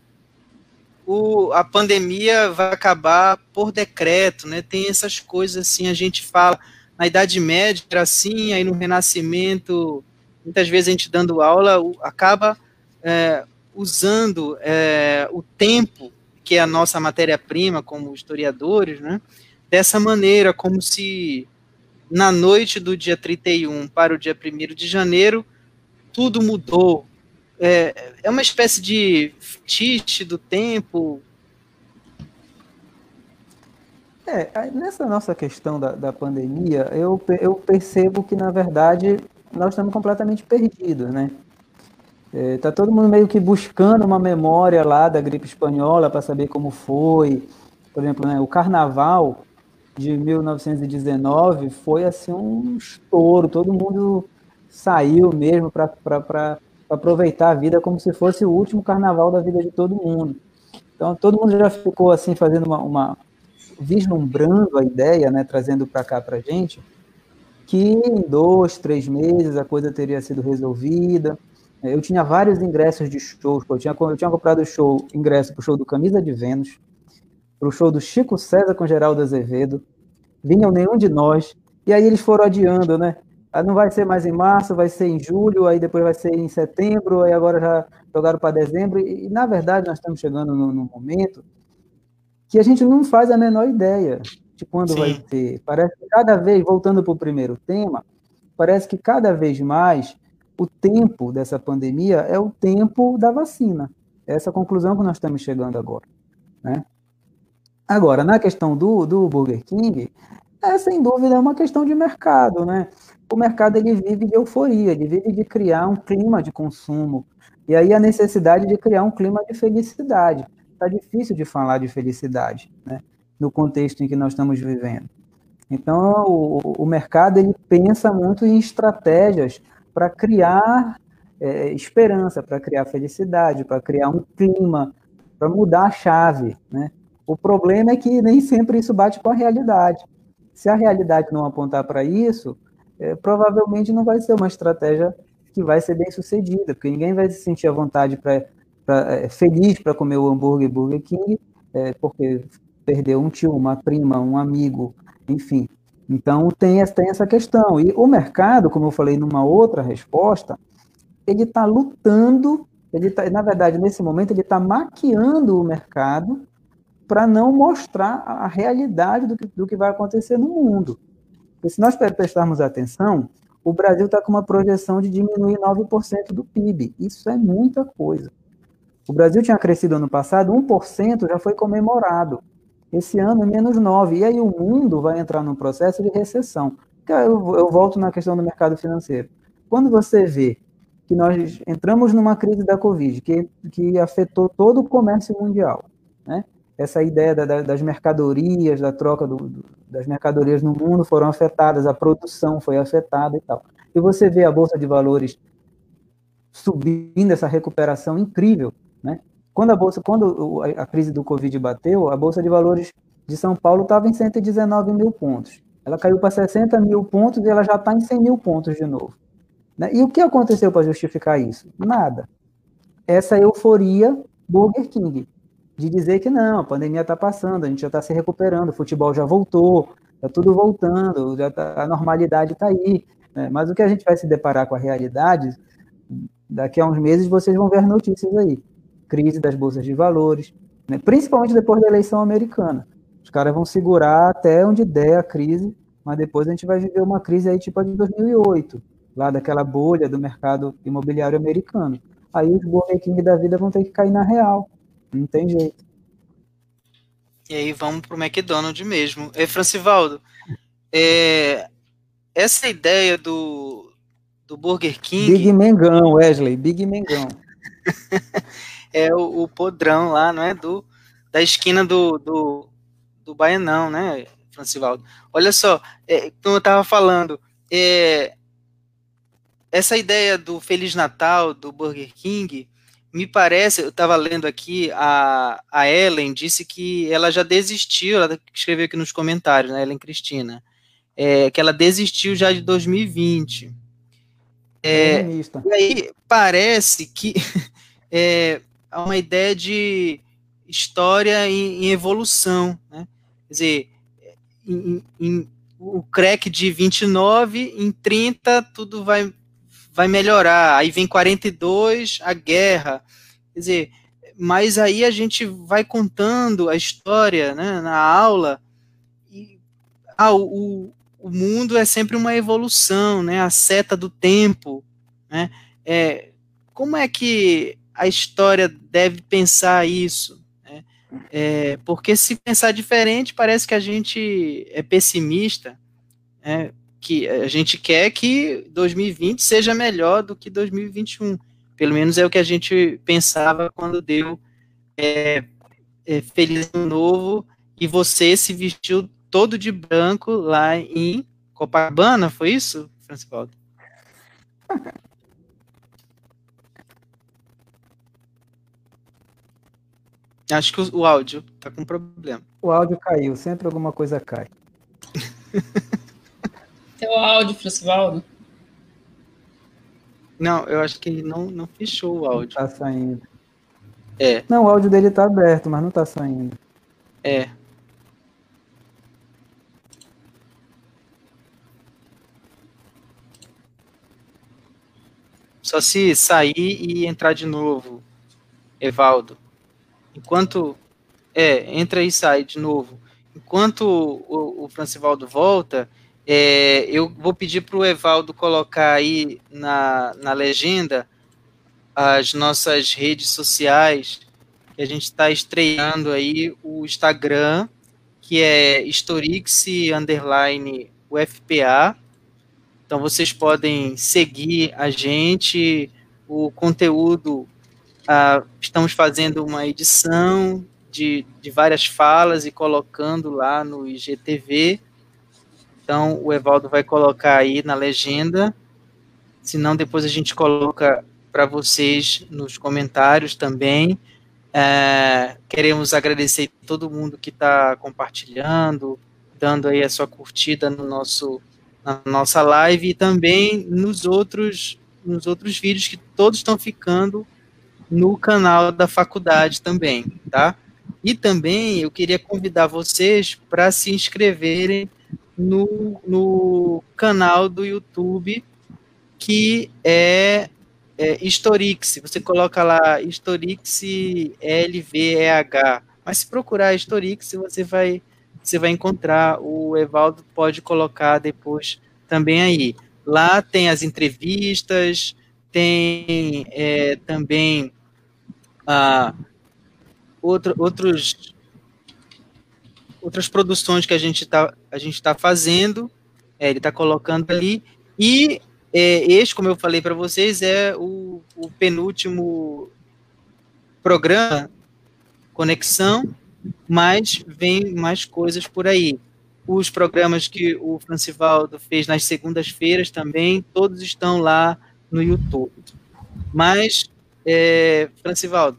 o, a pandemia vai acabar por decreto, né? Tem essas coisas assim, a gente fala na Idade Média era assim, aí no Renascimento, muitas vezes a gente dando aula acaba é, usando é, o tempo, que é a nossa matéria-prima como historiadores, né, dessa maneira, como se na noite do dia 31 para o dia 1 de janeiro, tudo mudou. É, é uma espécie de fetiche do tempo, é, nessa nossa questão da, da pandemia, eu, eu percebo que, na verdade, nós estamos completamente perdidos, né? Está é, todo mundo meio que buscando uma memória lá da gripe espanhola para saber como foi. Por exemplo, né, o carnaval de 1919 foi assim um estouro, todo mundo saiu mesmo para aproveitar a vida como se fosse o último carnaval da vida de todo mundo. Então todo mundo já ficou assim fazendo uma, uma vislumbrando a ideia, né, trazendo para cá para a gente, que em dois, três meses a coisa teria sido resolvida. Eu tinha vários ingressos de shows, eu tinha, eu tinha comprado show, ingresso para o show do Camisa de Vênus, para o show do Chico César com Geraldo Azevedo, vinham nenhum de nós, e aí eles foram adiando, né? Ah, não vai ser mais em março, vai ser em julho, aí depois vai ser em setembro, aí agora já jogaram para dezembro, e, na verdade nós estamos chegando num momento que a gente não faz a menor ideia de quando Sim. vai ter. Parece que cada vez, voltando para o primeiro tema, parece que cada vez mais o tempo dessa pandemia é o tempo da vacina. É essa conclusão que nós estamos chegando agora. Né? Agora, na questão do, do Burger King, é sem dúvida uma questão de mercado. Né? O mercado ele vive de euforia, ele vive de criar um clima de consumo. E aí a necessidade de criar um clima de felicidade está difícil de falar de felicidade, né? no contexto em que nós estamos vivendo. Então, o, o mercado ele pensa muito em estratégias para criar é, esperança, para criar felicidade, para criar um clima, para mudar a chave. Né? O problema é que nem sempre isso bate com a realidade. Se a realidade não apontar para isso, é, provavelmente não vai ser uma estratégia que vai ser bem sucedida, porque ninguém vai se sentir à vontade para pra, é, feliz para comer o hambúrguer Burger King, é, porque perdeu um tio, uma prima, um amigo, enfim. Então tem, tem essa questão. E o mercado, como eu falei numa outra resposta, ele está lutando, ele tá, na verdade, nesse momento, ele está maquiando o mercado para não mostrar a realidade do que, do que vai acontecer no mundo. Porque se nós prestarmos atenção, o Brasil está com uma projeção de diminuir 9% do PIB. Isso é muita coisa. O Brasil tinha crescido ano passado, 1% já foi comemorado. Esse ano, menos 9%. E aí o mundo vai entrar num processo de recessão. Eu, eu volto na questão do mercado financeiro. Quando você vê que nós entramos numa crise da Covid, que, que afetou todo o comércio mundial, né? essa ideia da, da, das mercadorias, da troca do, do, das mercadorias no mundo foram afetadas, a produção foi afetada e tal. E você vê a Bolsa de Valores subindo essa recuperação incrível, né? Quando a bolsa, quando a crise do Covid bateu, a bolsa de valores de São Paulo estava em 119 mil pontos. Ela caiu para 60 mil pontos e ela já está em 100 mil pontos de novo. Né? E o que aconteceu para justificar isso? Nada. Essa euforia Burger King de dizer que não, a pandemia está passando, a gente já está se recuperando, o futebol já voltou, está tudo voltando, já tá, a normalidade está aí. Né? Mas o que a gente vai se deparar com a realidade, daqui a uns meses vocês vão ver notícias aí. Crise das bolsas de valores, né? principalmente depois da eleição americana. Os caras vão segurar até onde der a crise, mas depois a gente vai viver uma crise aí tipo a de 2008, lá daquela bolha do mercado imobiliário americano. Aí os Burger King da vida vão ter que cair na real. Não tem jeito. E aí vamos para o McDonald's mesmo. É, Francivaldo, é, essa ideia do, do Burger King. Big Mengão, Wesley, Big Mengão. (laughs) é o, o, podrão lá, não é? Do, da esquina do, do, do Baianão, né, Francivaldo? Olha só, é, como eu estava falando, é, essa ideia do Feliz Natal, do Burger King, me parece, eu estava lendo aqui, a, a Ellen disse que ela já desistiu, ela escreveu aqui nos comentários, né, Ellen Cristina, é, que ela desistiu já de 2020. É, e aí parece que (laughs) é uma ideia de história em, em evolução, né? Quer dizer, em, em, o crack de 29, em 30 tudo vai vai melhorar. Aí vem 42, a guerra. Quer dizer, mas aí a gente vai contando a história né, na aula. E, ah, o, o mundo é sempre uma evolução, né, a seta do tempo. Né, é, como é que a história deve pensar isso? Né? É, porque se pensar diferente, parece que a gente é pessimista. Né? que a gente quer que 2020 seja melhor do que 2021. Pelo menos é o que a gente pensava quando deu é, é, Feliz Ano Novo e você se vestiu todo de branco lá em Copacabana, foi isso, Francisco? (laughs) Acho que o, o áudio tá com problema. O áudio caiu, sempre alguma coisa cai. (laughs) Teu áudio, Francivaldo. Não, eu acho que ele não, não fechou o áudio. Não tá saindo. É. Não, o áudio dele tá aberto, mas não tá saindo. É. Só se sair e entrar de novo, Evaldo. Enquanto. É, entra e sai de novo. Enquanto o, o Francivaldo volta, é, eu vou pedir para o Evaldo colocar aí na, na legenda as nossas redes sociais, que a gente está estreando aí o Instagram, que é Historix underline UFPA. Então vocês podem seguir a gente, o conteúdo, ah, estamos fazendo uma edição de, de várias falas e colocando lá no IGTV. Então, o Evaldo vai colocar aí na legenda. Se não, depois a gente coloca para vocês nos comentários também. É, queremos agradecer todo mundo que está compartilhando, dando aí a sua curtida no nosso, na nossa live e também nos outros, nos outros vídeos que todos estão ficando no canal da faculdade também, tá? E também eu queria convidar vocês para se inscreverem no, no canal do YouTube que é, é Historix. Você coloca lá Historix LVEH. Mas se procurar Historix, você vai, você vai encontrar. O Evaldo pode colocar depois também aí. Lá tem as entrevistas, tem é, também ah, outro, outros outras produções que a gente está está fazendo, é, ele está colocando ali e é, este, como eu falei para vocês, é o, o, penúltimo programa Conexão mas vem mais coisas por aí. Os programas que o Francivaldo fez nas segundas-feiras também, todos estão lá no YouTube. Mas, é, Francivaldo,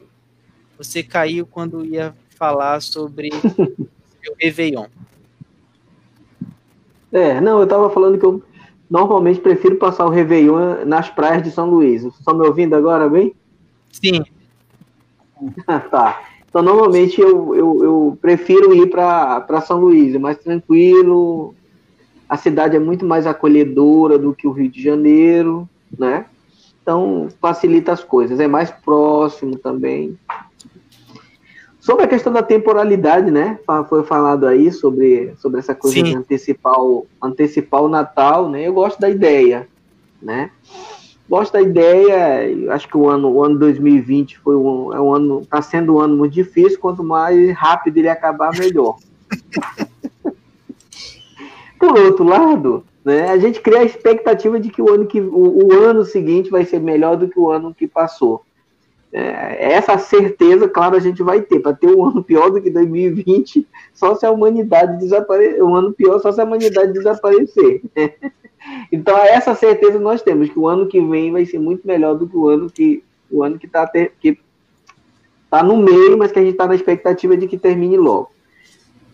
você caiu quando ia falar sobre (laughs) o Réveillon. É, não, eu estava falando que eu normalmente prefiro passar o Réveillon nas praias de São Luís. Estão me ouvindo agora bem? Sim. (laughs) tá. Então, normalmente eu, eu, eu prefiro ir para São Luís, é mais tranquilo. A cidade é muito mais acolhedora do que o Rio de Janeiro, né? Então, facilita as coisas. É mais próximo também. Sobre a questão da temporalidade, né? Foi falado aí sobre, sobre essa coisa Sim. de antecipar o, antecipar o Natal, né? Eu gosto da ideia, né? gosto da ideia. Acho que o ano, o ano 2020 foi um, é um ano, está sendo um ano muito difícil. Quanto mais rápido ele acabar, melhor. (laughs) Por outro lado, né, a gente cria a expectativa de que o ano que o, o ano seguinte vai ser melhor do que o ano que passou. É, essa certeza, claro, a gente vai ter. Para ter um ano pior do que 2020, só se a humanidade desaparecer. Um ano pior só se a humanidade desaparecer. (laughs) Então, essa certeza nós temos, que o ano que vem vai ser muito melhor do que o ano que o ano que está que tá no meio, mas que a gente está na expectativa de que termine logo.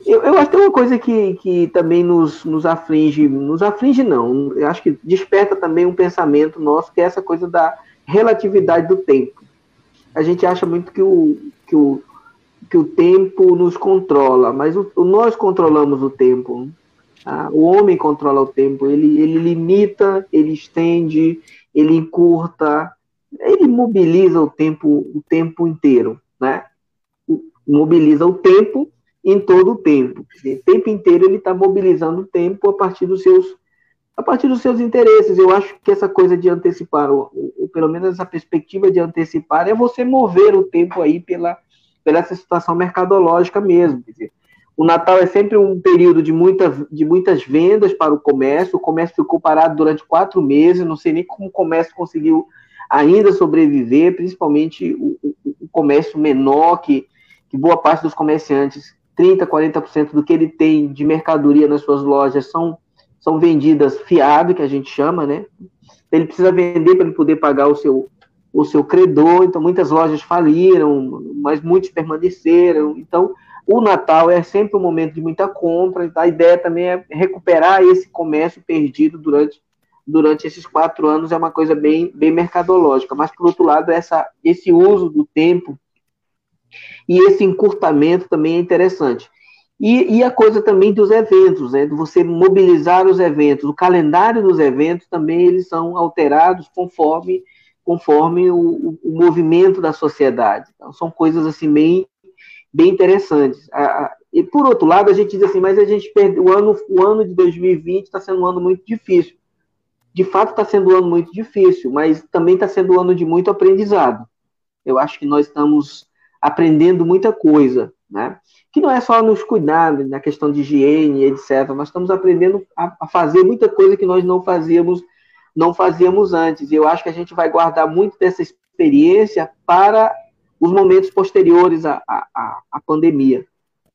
Eu, eu, acho que tem uma coisa que, que também nos, nos aflige, nos aflige não, eu acho que desperta também um pensamento nosso, que é essa coisa da relatividade do tempo. A gente acha muito que o, que o, que o tempo nos controla, mas o, nós controlamos o tempo. Tá? O homem controla o tempo, ele, ele limita, ele estende, ele encurta, ele mobiliza o tempo o tempo inteiro, né? Mobiliza o tempo em todo o tempo. O tempo inteiro ele está mobilizando o tempo a partir dos seus a partir dos seus interesses. Eu acho que essa coisa de antecipar, ou, ou pelo menos essa perspectiva de antecipar, é você mover o tempo aí pela, pela essa situação mercadológica mesmo. Dizer, o Natal é sempre um período de, muita, de muitas vendas para o comércio. O comércio ficou parado durante quatro meses. Não sei nem como o comércio conseguiu ainda sobreviver, principalmente o, o, o comércio menor, que, que boa parte dos comerciantes, 30%, 40% do que ele tem de mercadoria nas suas lojas são, são vendidas fiado, que a gente chama, né? Ele precisa vender para ele poder pagar o seu, o seu credor. Então, muitas lojas faliram, mas muitos permaneceram. Então, o Natal é sempre um momento de muita compra, a ideia também é recuperar esse comércio perdido durante, durante esses quatro anos, é uma coisa bem, bem mercadológica. Mas, por outro lado, essa, esse uso do tempo e esse encurtamento também é interessante. E, e, a coisa também dos eventos, né? De você mobilizar os eventos. O calendário dos eventos também eles são alterados conforme conforme o, o movimento da sociedade. Então, são coisas assim bem bem interessantes. E por outro lado, a gente diz assim, mas a gente perdeu o ano, o ano de 2020 está sendo um ano muito difícil. De fato, está sendo um ano muito difícil, mas também está sendo um ano de muito aprendizado. Eu acho que nós estamos aprendendo muita coisa, né? Que não é só nos cuidar na questão de higiene, etc. Nós estamos aprendendo a, a fazer muita coisa que nós não fazíamos, não fazíamos antes. E eu acho que a gente vai guardar muito dessa experiência para os momentos posteriores à, à, à pandemia.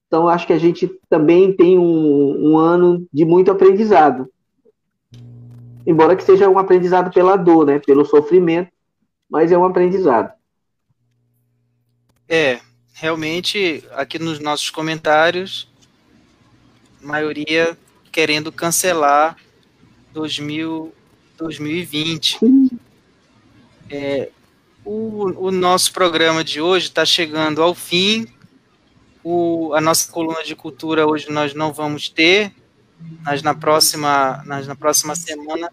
Então, acho que a gente também tem um, um, ano de muito aprendizado. Embora que seja um aprendizado pela dor, né? pelo sofrimento, mas é um aprendizado. É, realmente, aqui nos nossos comentários, maioria querendo cancelar 2000, 2020. É, o, o nosso programa de hoje está chegando ao fim. O, a nossa coluna de cultura hoje nós não vamos ter, mas na próxima, mas na próxima semana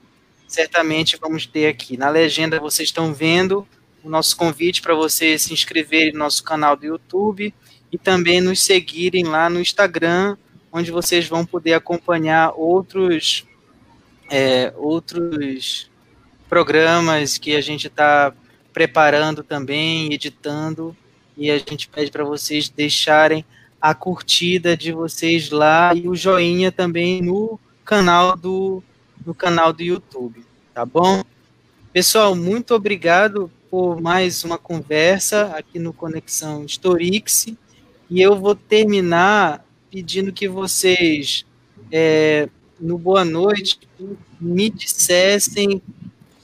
certamente vamos ter aqui. Na legenda vocês estão vendo o nosso convite para vocês se inscreverem no nosso canal do YouTube e também nos seguirem lá no Instagram, onde vocês vão poder acompanhar outros é, outros programas que a gente está preparando também, editando, e a gente pede para vocês deixarem a curtida de vocês lá e o joinha também no canal do no canal do YouTube, tá bom? Pessoal, muito obrigado por mais uma conversa aqui no Conexão Storix E eu vou terminar pedindo que vocês, é, no Boa Noite, me dissessem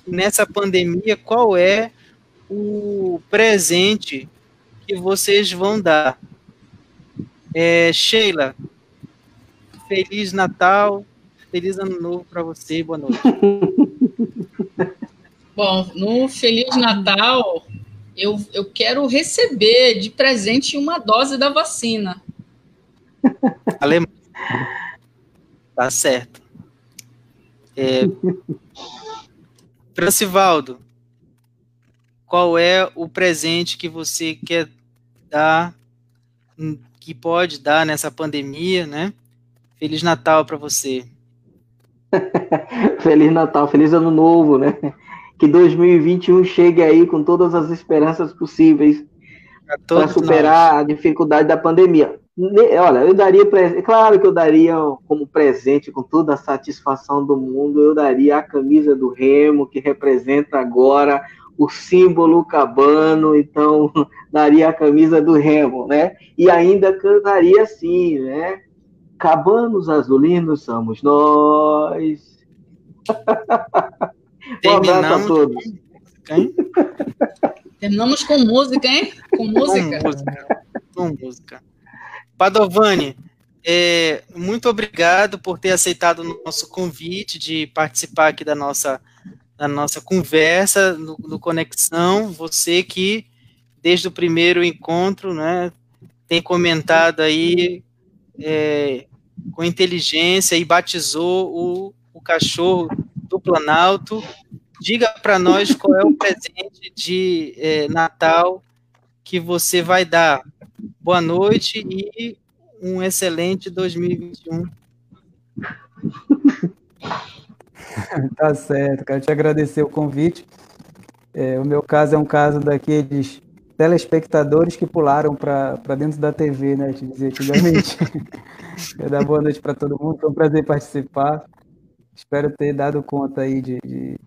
nessa pandemia qual é o presente que vocês vão dar. É, Sheila, Feliz Natal, Feliz Ano Novo para você, boa noite. (laughs) Bom, no Feliz Natal, eu, eu quero receber de presente uma dose da vacina. (laughs) Alemão. Tá certo. É... (laughs) Francivaldo, qual é o presente que você quer dar, que pode dar nessa pandemia, né? Feliz Natal para você. (laughs) feliz Natal, feliz Ano Novo, né? Que 2021 chegue aí com todas as esperanças possíveis para superar nós. a dificuldade da pandemia. Olha, eu daria, claro que eu daria como presente, com toda a satisfação do mundo, eu daria a camisa do Remo, que representa agora o símbolo cabano, então (laughs) daria a camisa do Remo, né? E ainda cantaria assim, né? Cabanos azulinos somos nós. (laughs) um a todos. Hein? Terminamos com música, hein? Com música. Com música. Com música. Padovani, é, muito obrigado por ter aceitado o nosso convite de participar aqui da nossa, da nossa conversa no, no Conexão. Você que, desde o primeiro encontro, né, tem comentado aí é, com inteligência e batizou o, o cachorro do Planalto. Diga para nós qual é o presente de é, Natal que você vai dar. Boa noite e um excelente 2021. (laughs) tá certo, quero te agradecer o convite. É, o meu caso é um caso daqueles telespectadores que pularam para dentro da TV, né? Te dizer antigamente. (laughs) Quero dar boa noite para todo mundo, foi um prazer participar. Espero ter dado conta aí de, de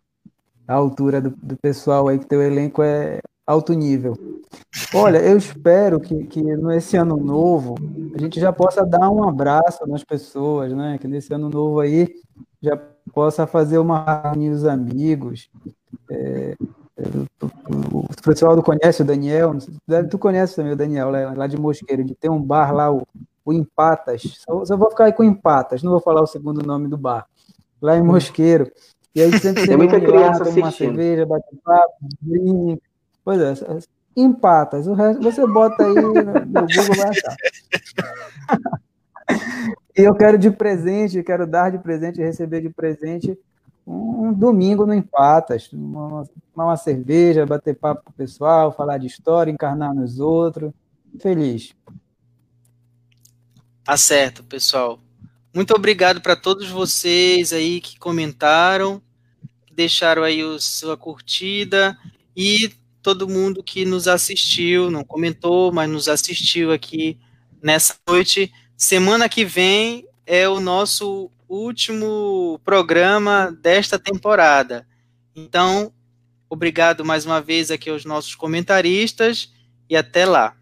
a altura do, do, pessoal aí, que teu elenco é alto nível. Olha, eu espero que, que nesse ano novo a gente já possa dar um abraço nas pessoas, né? Que nesse ano novo aí já possa fazer uma reunião dos amigos, é, o pessoal do conhece o Daniel, tu conhece também o Daniel, lá de Mosqueiro, de ter um bar lá, o, o Empatas, só, só, vou ficar aí com Empatas, não vou falar o segundo nome do bar, lá em Mosqueiro, e aí sempre tem muita criança lá, toma uma cerveja, bate um papo, brinca, pois é, Empatas, o resto você bota aí no, no Google vai achar. (laughs) e eu quero de presente, quero dar de presente, receber de presente um domingo no Empatas, tomar uma cerveja, bater papo com o pessoal, falar de história, encarnar nos outros. Feliz. Tá certo, pessoal. Muito obrigado para todos vocês aí que comentaram, que deixaram aí a sua curtida e todo mundo que nos assistiu, não comentou, mas nos assistiu aqui nessa noite. Semana que vem é o nosso último programa desta temporada. Então, obrigado mais uma vez aqui aos nossos comentaristas e até lá.